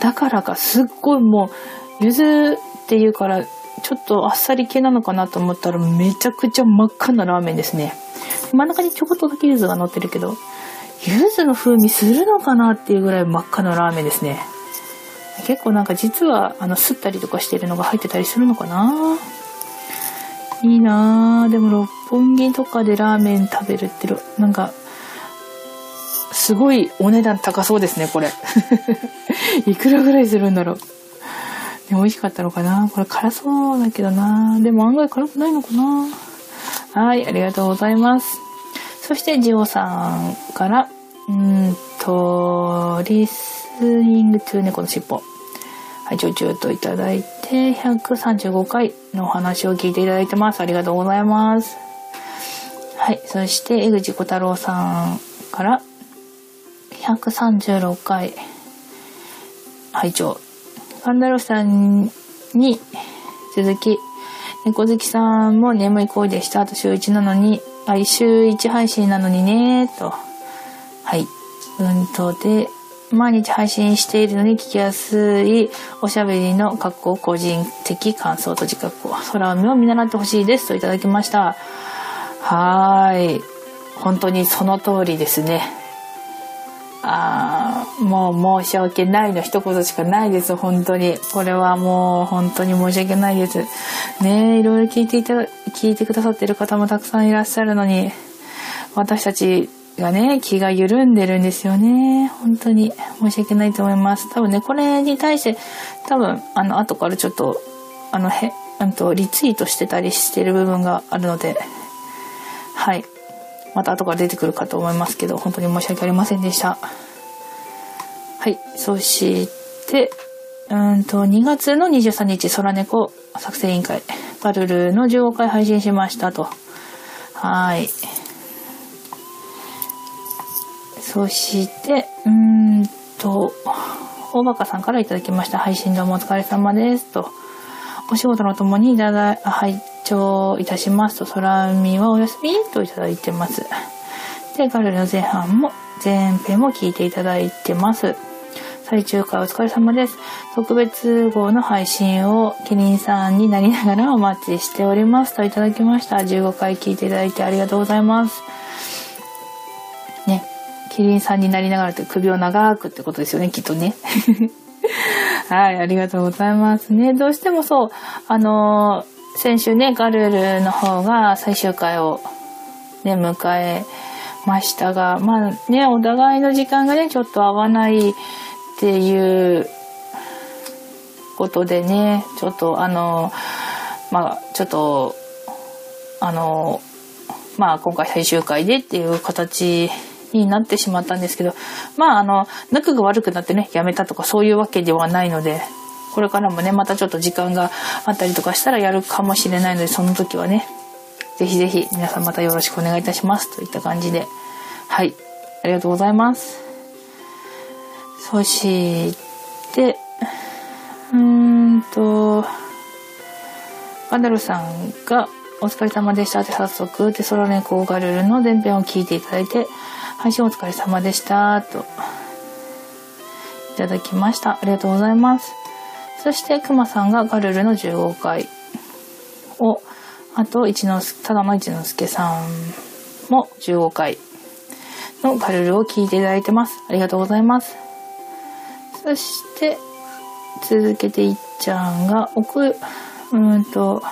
だからか、すっごいもう、ゆずっていうから、ちょっとあっさり系なのかなと思ったら、めちゃくちゃ真っ赤なラーメンですね。真ん中にちょこっとだけ柚子が乗ってるけど、柚子の風味するのかなっていうぐらい真っ赤なラーメンですね。結構なんか実は、あの、すったりとかしてるのが入ってたりするのかないいな。でも六本木とかでラーメン食べるってろ、なんか、すごいお値段高そうですね、これ。いくらぐらいするんだろう。ね、美味しかったのかなこれ辛そうだけどなでも案外辛くないのかなはい、ありがとうございます。そして、ジオさんから、うんと、リスニングトゥ猫のしっぽ。はい、ちょちょといただいて、135回のお話を聞いていただいてます。ありがとうございます。はい、そして、江口小太郎さんから、136回、拝聴ガンダルフさんに続き、猫好きさんも眠い声でした。あと週1なのに、あ、週1配信なのにね、と。はい。うんとで、毎日配信しているのに聞きやすいおしゃべりの格好個人的感想と自覚を空海を見習ってほしいですといただきました。はーい。本当にその通りですね。あーもう申し訳ないの一言しかないです、本当に。これはもう本当に申し訳ないです。ねえ、いろいろ聞いていただ、聞いてくださってる方もたくさんいらっしゃるのに、私たちがね、気が緩んでるんですよね。本当に申し訳ないと思います。多分ね、これに対して、多分、あの、後からちょっと、あの、へ、うんと、リツイートしてたりしてる部分があるので、はい。また後から出てくるかと思いますけど、本当に申し訳ありませんでした。はい。そして、うんと、2月の23日、空猫作成委員会、バルルの15回配信しましたと。はい。そして、うーんと、大バカさんからいただきました。配信どうもお疲れ様です。と。お仕事のともにいただ、拝聴いたしますと、空海はお休みといただいてます。で、ガルルの前半も、前編も聞いていただいてます。最終回お疲れ様です。特別号の配信をキリンさんになりながらお待ちしておりますといただきました。15回聞いていただいてありがとうございます。キリンさんになりながらって首を長くってことですよね、きっとね。はい、ありがとうございますね。どうしてもそう、あのー先週ね、ガルルの方が最終回をね、迎えましたが、まあね、お互いの時間がね、ちょっと合わないっていうことでね、ちょっとあの、まあちょっと、あの、まあ今回最終回でっていう形になってしまったんですけど、まああの、仲が悪くなってね、やめたとかそういうわけではないので、これからもね、またちょっと時間があったりとかしたらやるかもしれないので、その時はね、ぜひぜひ皆さんまたよろしくお願いいたします。といった感じで。はい。ありがとうございます。そして、うーんと、ガダルさんがお疲れ様でしたって早速、テソロネコガルルの前編を聞いていただいて、配信お疲れ様でしたと、いただきました。ありがとうございます。そして、くまさんがガルルの15回を、あと、一之輔、ただの一之輔さんも15回のガルルを聞いていただいてます。ありがとうございます。そして、続けていっちゃんが、奥、うーんと、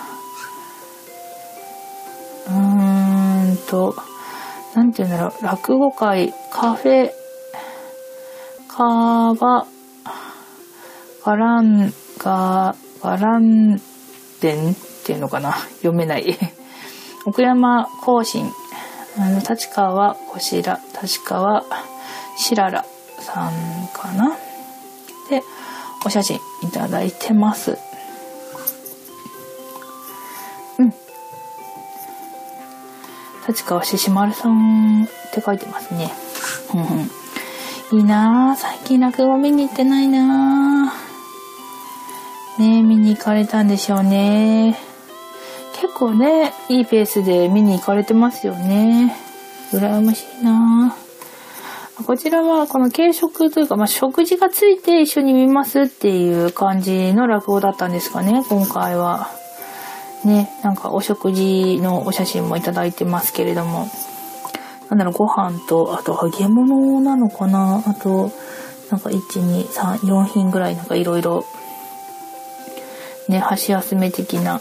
うーんと、なんて言うんだろう、落語会、カフェ、カバ、ガラン、ガ、ガランデンっていうのかな読めない。奥山行進、あの、立川こしら、立川しららさんかなで、お写真いただいてます。立川ししまるさんって書いてますね。うんうん。いいなぁ。最近落語見に行ってないなぁ。ね見に行かれたんでしょうね。結構ね、いいペースで見に行かれてますよね。羨ましいなぁ。こちらはこの軽食というか、まあ、食事がついて一緒に見ますっていう感じの落語だったんですかね、今回は。ね、なんかお食事のお写真もいただいてますけれども。なんだろう、ご飯と、あと揚げ物なのかなあと、なんか1、2、3、4品ぐらいなんかいろいろ、ね、箸休め的な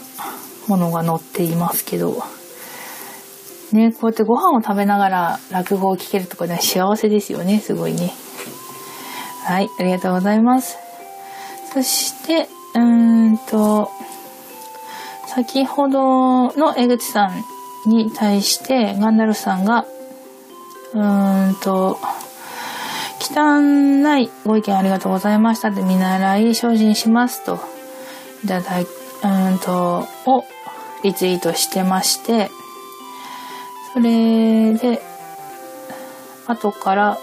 ものが載っていますけど、ね、こうやってご飯を食べながら落語を聞けるとかね、幸せですよね、すごいね。はい、ありがとうございます。そして、うーんと、先ほどの江口さんに対してガンダルフさんが、うーんと、汚いご意見ありがとうございましたって見習い精進しますと、いただい、うんと、をリツイートしてまして、それで、後から、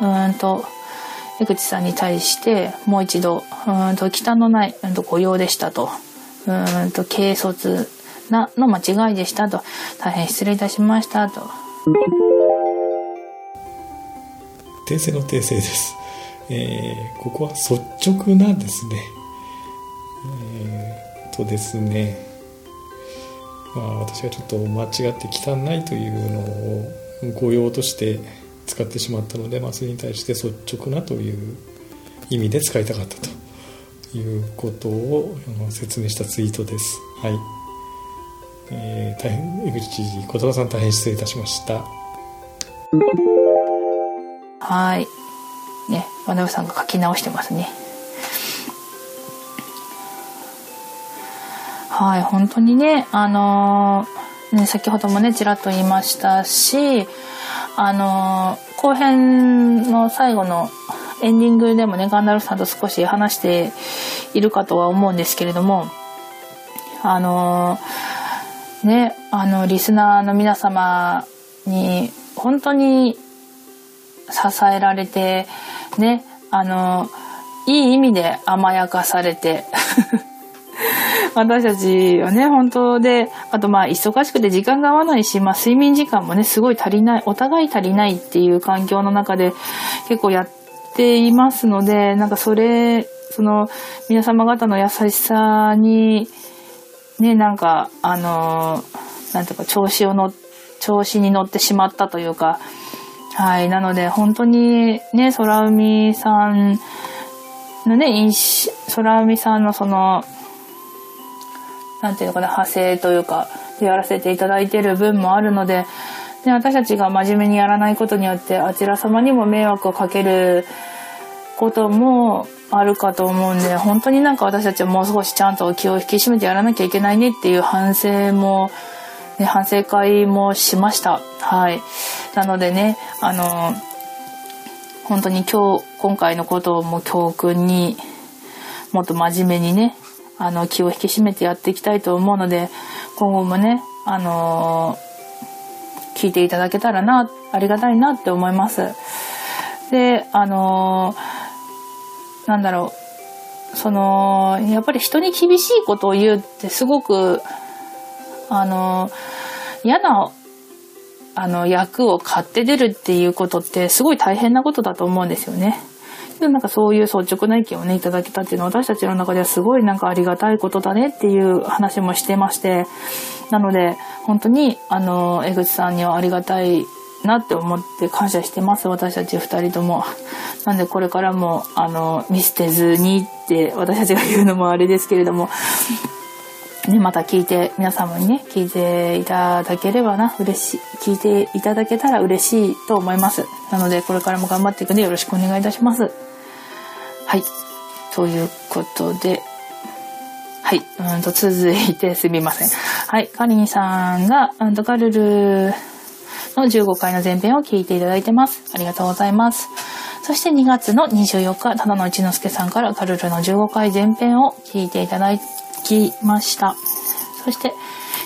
うんと、江口さんに対して、もう一度、うんと、汚のない、うんと、ご用でしたと、うんと、軽率な、の間違いでしたと、大変失礼いたしましたと。訂正の訂正です。えーここは率直なですね。えーとですね、まあ私がちょっと間違って汚いというのを語用として使ってしまったので、まあ、それに対して率直なという意味で使いたかったということをあの説明したツイートです。はい。えー大変、江口知事、小田さん大変失礼いたしました。はい。ね、ワナブさんが書き直してますね。はい、本当にね、あのーね、先ほどもね、ちらっと言いましたし、あのー後編の最後のエンディングでもね、ガンダルフさんと少し話しているかとは思うんですけれども、あのーね、あの、リスナーの皆様に、本当に支えられて、ね、あの、いい意味で甘やかされて、私たちはね、本当で、あとまあ忙しくて時間が合わないし、まあ睡眠時間もね、すごい足りない、お互い足りないっていう環境の中で結構やってていますので、なんかそれ、その皆様方の優しさに、ね、なんか、あのなんていうか、調子をの、調子に乗ってしまったというか、はい。なので、本当にね、空海さんのね、印象空海さんのその、なんていうのかな、派生というか、やらせていただいてる分もあるので、で、私たちが真面目にやらないことによって、あちら様にも迷惑をかけることもあるかと思うんで、本当になんか私たちはもう少しちゃんと気を引き締めてやらなきゃいけないねっていう反省も、ね、反省会もしました。はい。なのでね、あの、本当に今日、今回のことをもう教訓に、もっと真面目にね、あの、気を引き締めてやっていきたいと思うので、今後もね、あの聞いていただけたらな、ありがたいなって思います。で、あのなんだろう、その、やっぱり人に厳しいことを言うってすごく、あの嫌な、あの、役を買って出るっていうことってすごい大変なことだと思うんですよね。でもなんかそういう率直な意見をね、いただけたっていうのは私たちの中ではすごいなんかありがたいことだねっていう話もしてまして、なので、本当に、あの、江口さんにはありがたいなって思って感謝してます、私たち二人とも。なんでこれからも、あの、見捨てずにって私たちが言うのもあれですけれども、ね、また聞いて、皆様にね、聞いていただければな、嬉しい、聞いていただけたら嬉しいと思います。なので、これからも頑張っていくのでよろしくお願いいたします。はい。ということで、はい。うんと、続いてすみません。はい。カリンさんが、うんと、カルルの15回の前編を聞いていただいてます。ありがとうございます。そして2月の24日、ただの一之輔さんからカルルの15回前編を聞いていただきました。そして、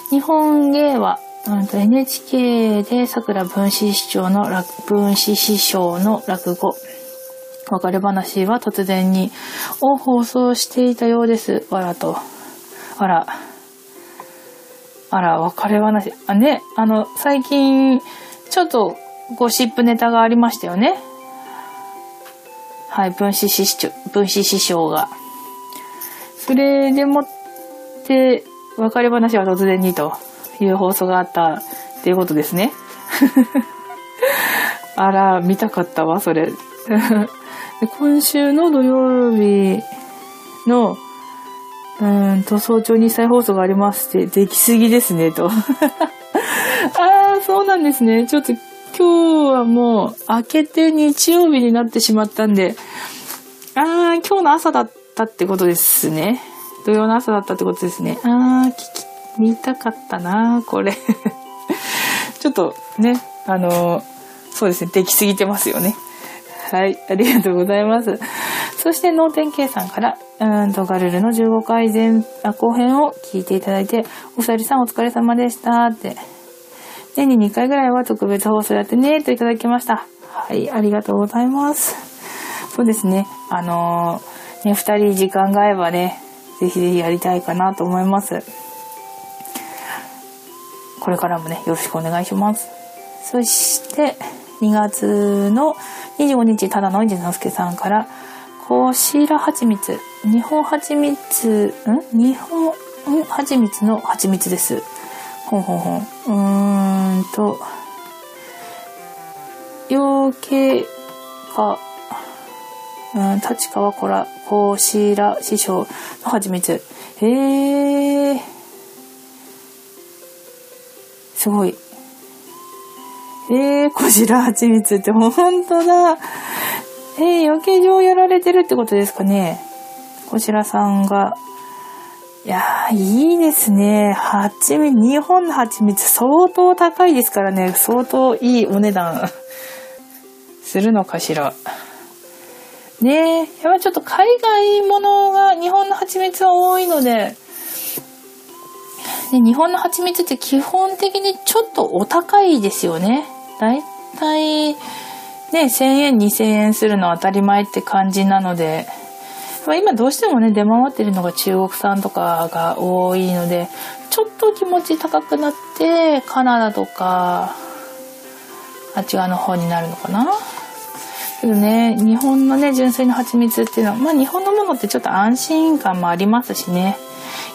日本芸は、うんと NHK で桜文枝師匠の、文枝師匠の落語、別れ話は突然に、を放送していたようです。わらと。あら。あら、別れ話。あ、ね、あの、最近、ちょっと、ゴシップネタがありましたよね。はい、分子師匠、分子師匠が。それでもって、別れ話は突然にという放送があったっていうことですね。あら、見たかったわ、それ。今週の土曜日の、うんと、早朝に再放送がありまして、できすぎですね、と。ああ、そうなんですね。ちょっと今日はもう明けて日曜日になってしまったんで、ああ、今日の朝だったってことですね。土曜の朝だったってことですね。ああ、聞き、見たかったな、これ。ちょっとね、あのそうですね、できすぎてますよね。はい、ありがとうございます。そして、脳天計さんから、うんと、ガルルの15回前、後編を聞いていただいて、お二人さんお疲れ様でしたって。年に2回ぐらいは特別放送やってね、といただきました。はい、ありがとうございます。そうですね、あのーね、二人時間が合えばね、ぜひぜひやりたいかなと思います。これからもね、よろしくお願いします。そして、2月の25日、ただのいじのすけさんから、こしらはちみつ、日本はちみつ、ん？日本、んはちみつのはちみつです。ほんほんほん。うーんと、養鶏か、うん、立川こら、こしら師匠のはちみつ。へえ。すごい。えー、こしらはちみつってほんとだ。えー、養鶏場やられてるってことですかね。こちらさんが。いやー、いいですね。はちみ、日本のはちみつ相当高いですからね。相当いいお値段するのかしら。ねえ、やっぱちょっと海外ものが日本の蜂蜜は多いので、で日本の蜂蜜って基本的にちょっとお高いですよね。だいたいね、1000円、2000円するのは当たり前って感じなので、まあ、今どうしてもね、出回ってるのが中国産とかが多いので、ちょっと気持ち高くなって、カナダとか、あっち側の方になるのかな？けどね、日本のね、純粋な蜂蜜っていうのは、まあ日本のものってちょっと安心感もありますしね。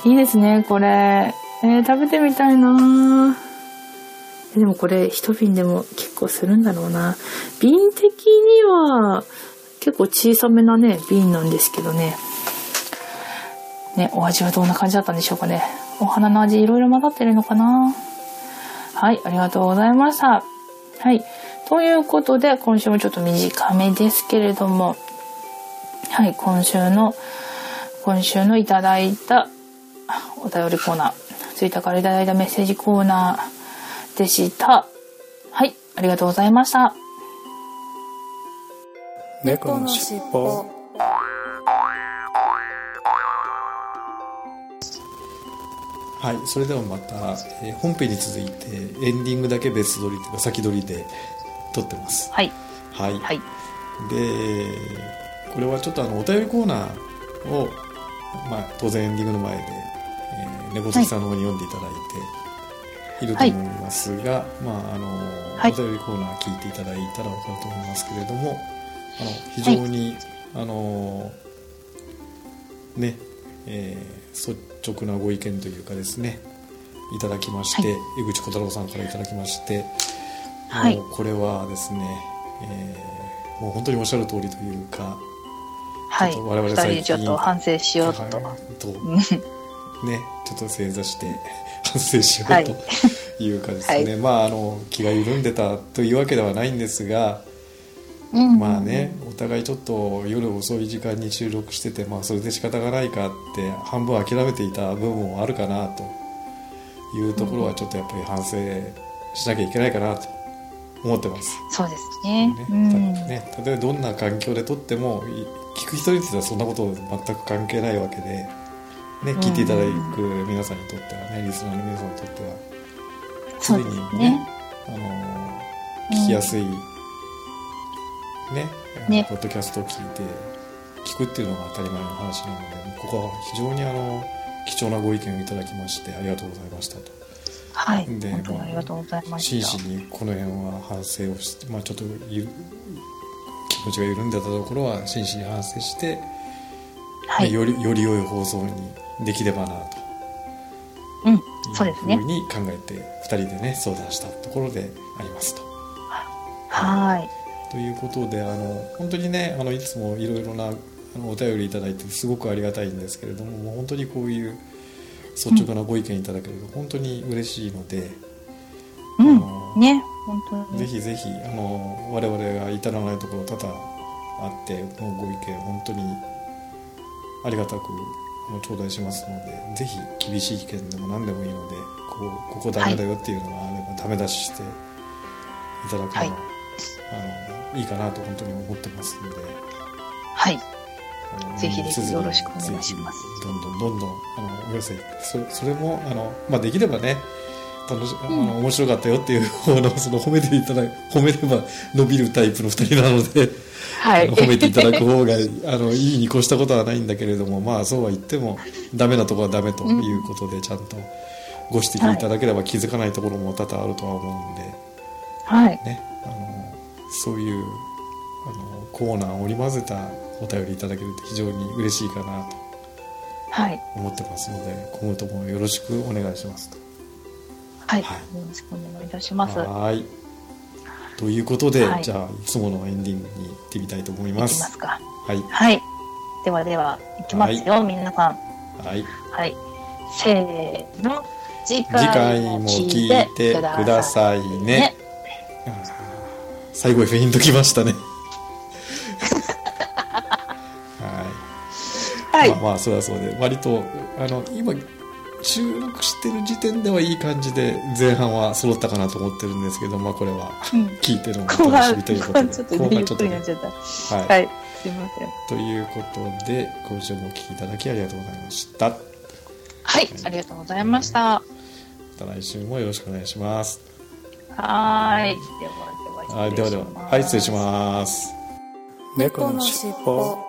いいですね、これ。えー食べてみたいなでもこれ一瓶でも結構するんだろうな。瓶的には結構小さめなね、瓶なんですけどね。ね、お味はどんな感じだったんでしょうかね。お花の味いろいろ混ざってるのかなはい、ありがとうございました。はい。ということで、今週もちょっと短めですけれども、はい、今週の、今週のいただいたお便りコーナー、ツイッターからいただいたメッセージコーナーでした。はい、ありがとうございました。猫のしっぽはいそれではまた、えー本編に続いてエンディングだけ別撮りというか先撮りで撮ってます。はい、はい、はい、でこれはちょっとあのお便りコーナーを、まあ、当然エンディングの前で、えー猫好きさんの方に読んでいただいていると思いますが、まああのはい。お便りコーナー聞いていただいたら分かると思いますけれども、あの非常に、あのね、えー率直なご意見というかですねいただきまして、はい。江口小太郎さんからいただきまして、はい。もうこれはですね、えーもう本当におっしゃる通りというかはい。ちょっと我々二最近人ちょっと反省しようと。はい。とうんねちょっと正座して反省しよはいうというかですね、まああの気が緩んでたというわけではないんですが、うんまあねお互いちょっと夜遅い時間に収録してて、まあ、それで仕方がないかって半分諦めていた部分もあるかなというところはちょっとやっぱり反省しなきゃいけないかなと思ってます。そうですね。ねうん。たね、例えばどんな環境で撮ってもい聞く人にとってはそんなこと全く関係ないわけで、ね、聞いていただく皆さんにとってはねリスナーの皆さんにとってはそうですね。あの聞きやすい、ねねポッドキャストを聞いて聞くっていうのが当たり前の話なのでここは非常にあの貴重なご意見をいただきましてありがとうございましたとはい。で本当にありがとうございました。真摯にこの辺は反省をして、まあ、ちょっとゆ気持ちが緩んでたところは真摯に反省して、はい。ねよりより良い放送にできればなとうん。そうですねいうふう。に考えて2人でね相談したところでありますと。はい。ということであの本当にねあのいつもいろいろなあのお便りいただいてすごくありがたいんですけれどももう本当にこういう率直なご意見いただけると本当に嬉しいので、うん。ね。本当に。ぜひぜひあの我々が至らないところ多々あってこのご意見本当にありがたく頂戴しますのでぜひ厳しい意見でも何でもいいのでこうここダメだよっていうのがあればダメ出ししていただくのは、はいあのいいかなと本当に思ってますので。はい。ぜひぜひよろしくお願いしますどんどんどんどんあのお寄せそそれもあの、まあ、できればね楽し、あの面白かったよっていう 方のその褒めていただ褒めれば伸びるタイプの2人なので、はい。褒めていただく方があのいいに越したことはないんだけれどもまあそうは言ってもダメなところはダメということでちゃんとご指摘いただければ気づかないところも多々あるとは思うんで、はい。ね、あのそういうあのコーナーを織り交ぜたお便りいただけると非常に嬉しいかなとはい。思ってますので今後ともよろしくお願いしますと。はい。よはいろしくお願いいたします。はーいということで、はいじゃあいつものエンディングに行ってみたいと思いいます。きますか。はいはい。ではでは、いきますよ、皆さん。はい、はい。せーの。次次回回もも聞いてくだだささいねいね。。最後にフェイントきましたね。はい。はいまあまあそれはそうで割とあの今収録してる時点ではいい感じで前半は揃ったかなと思ってるんですけどまあこれはうん聞いてのお後半、楽しみという後ことで半ちょっとね、ゆっくりになっねちゃった。はい、はい。すいません。ということで今週もお聞きいただきありがとうございましたまはい。ありがとうございました。た来週もよろしくお願いしますはーい。では、はいではでははい失礼します猫のしっぽ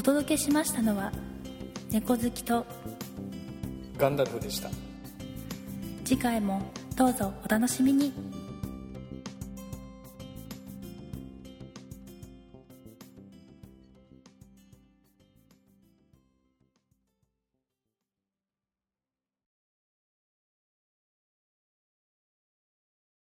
お届けしましたのは猫好きとガンダルフでした。次回もどうぞお楽しみに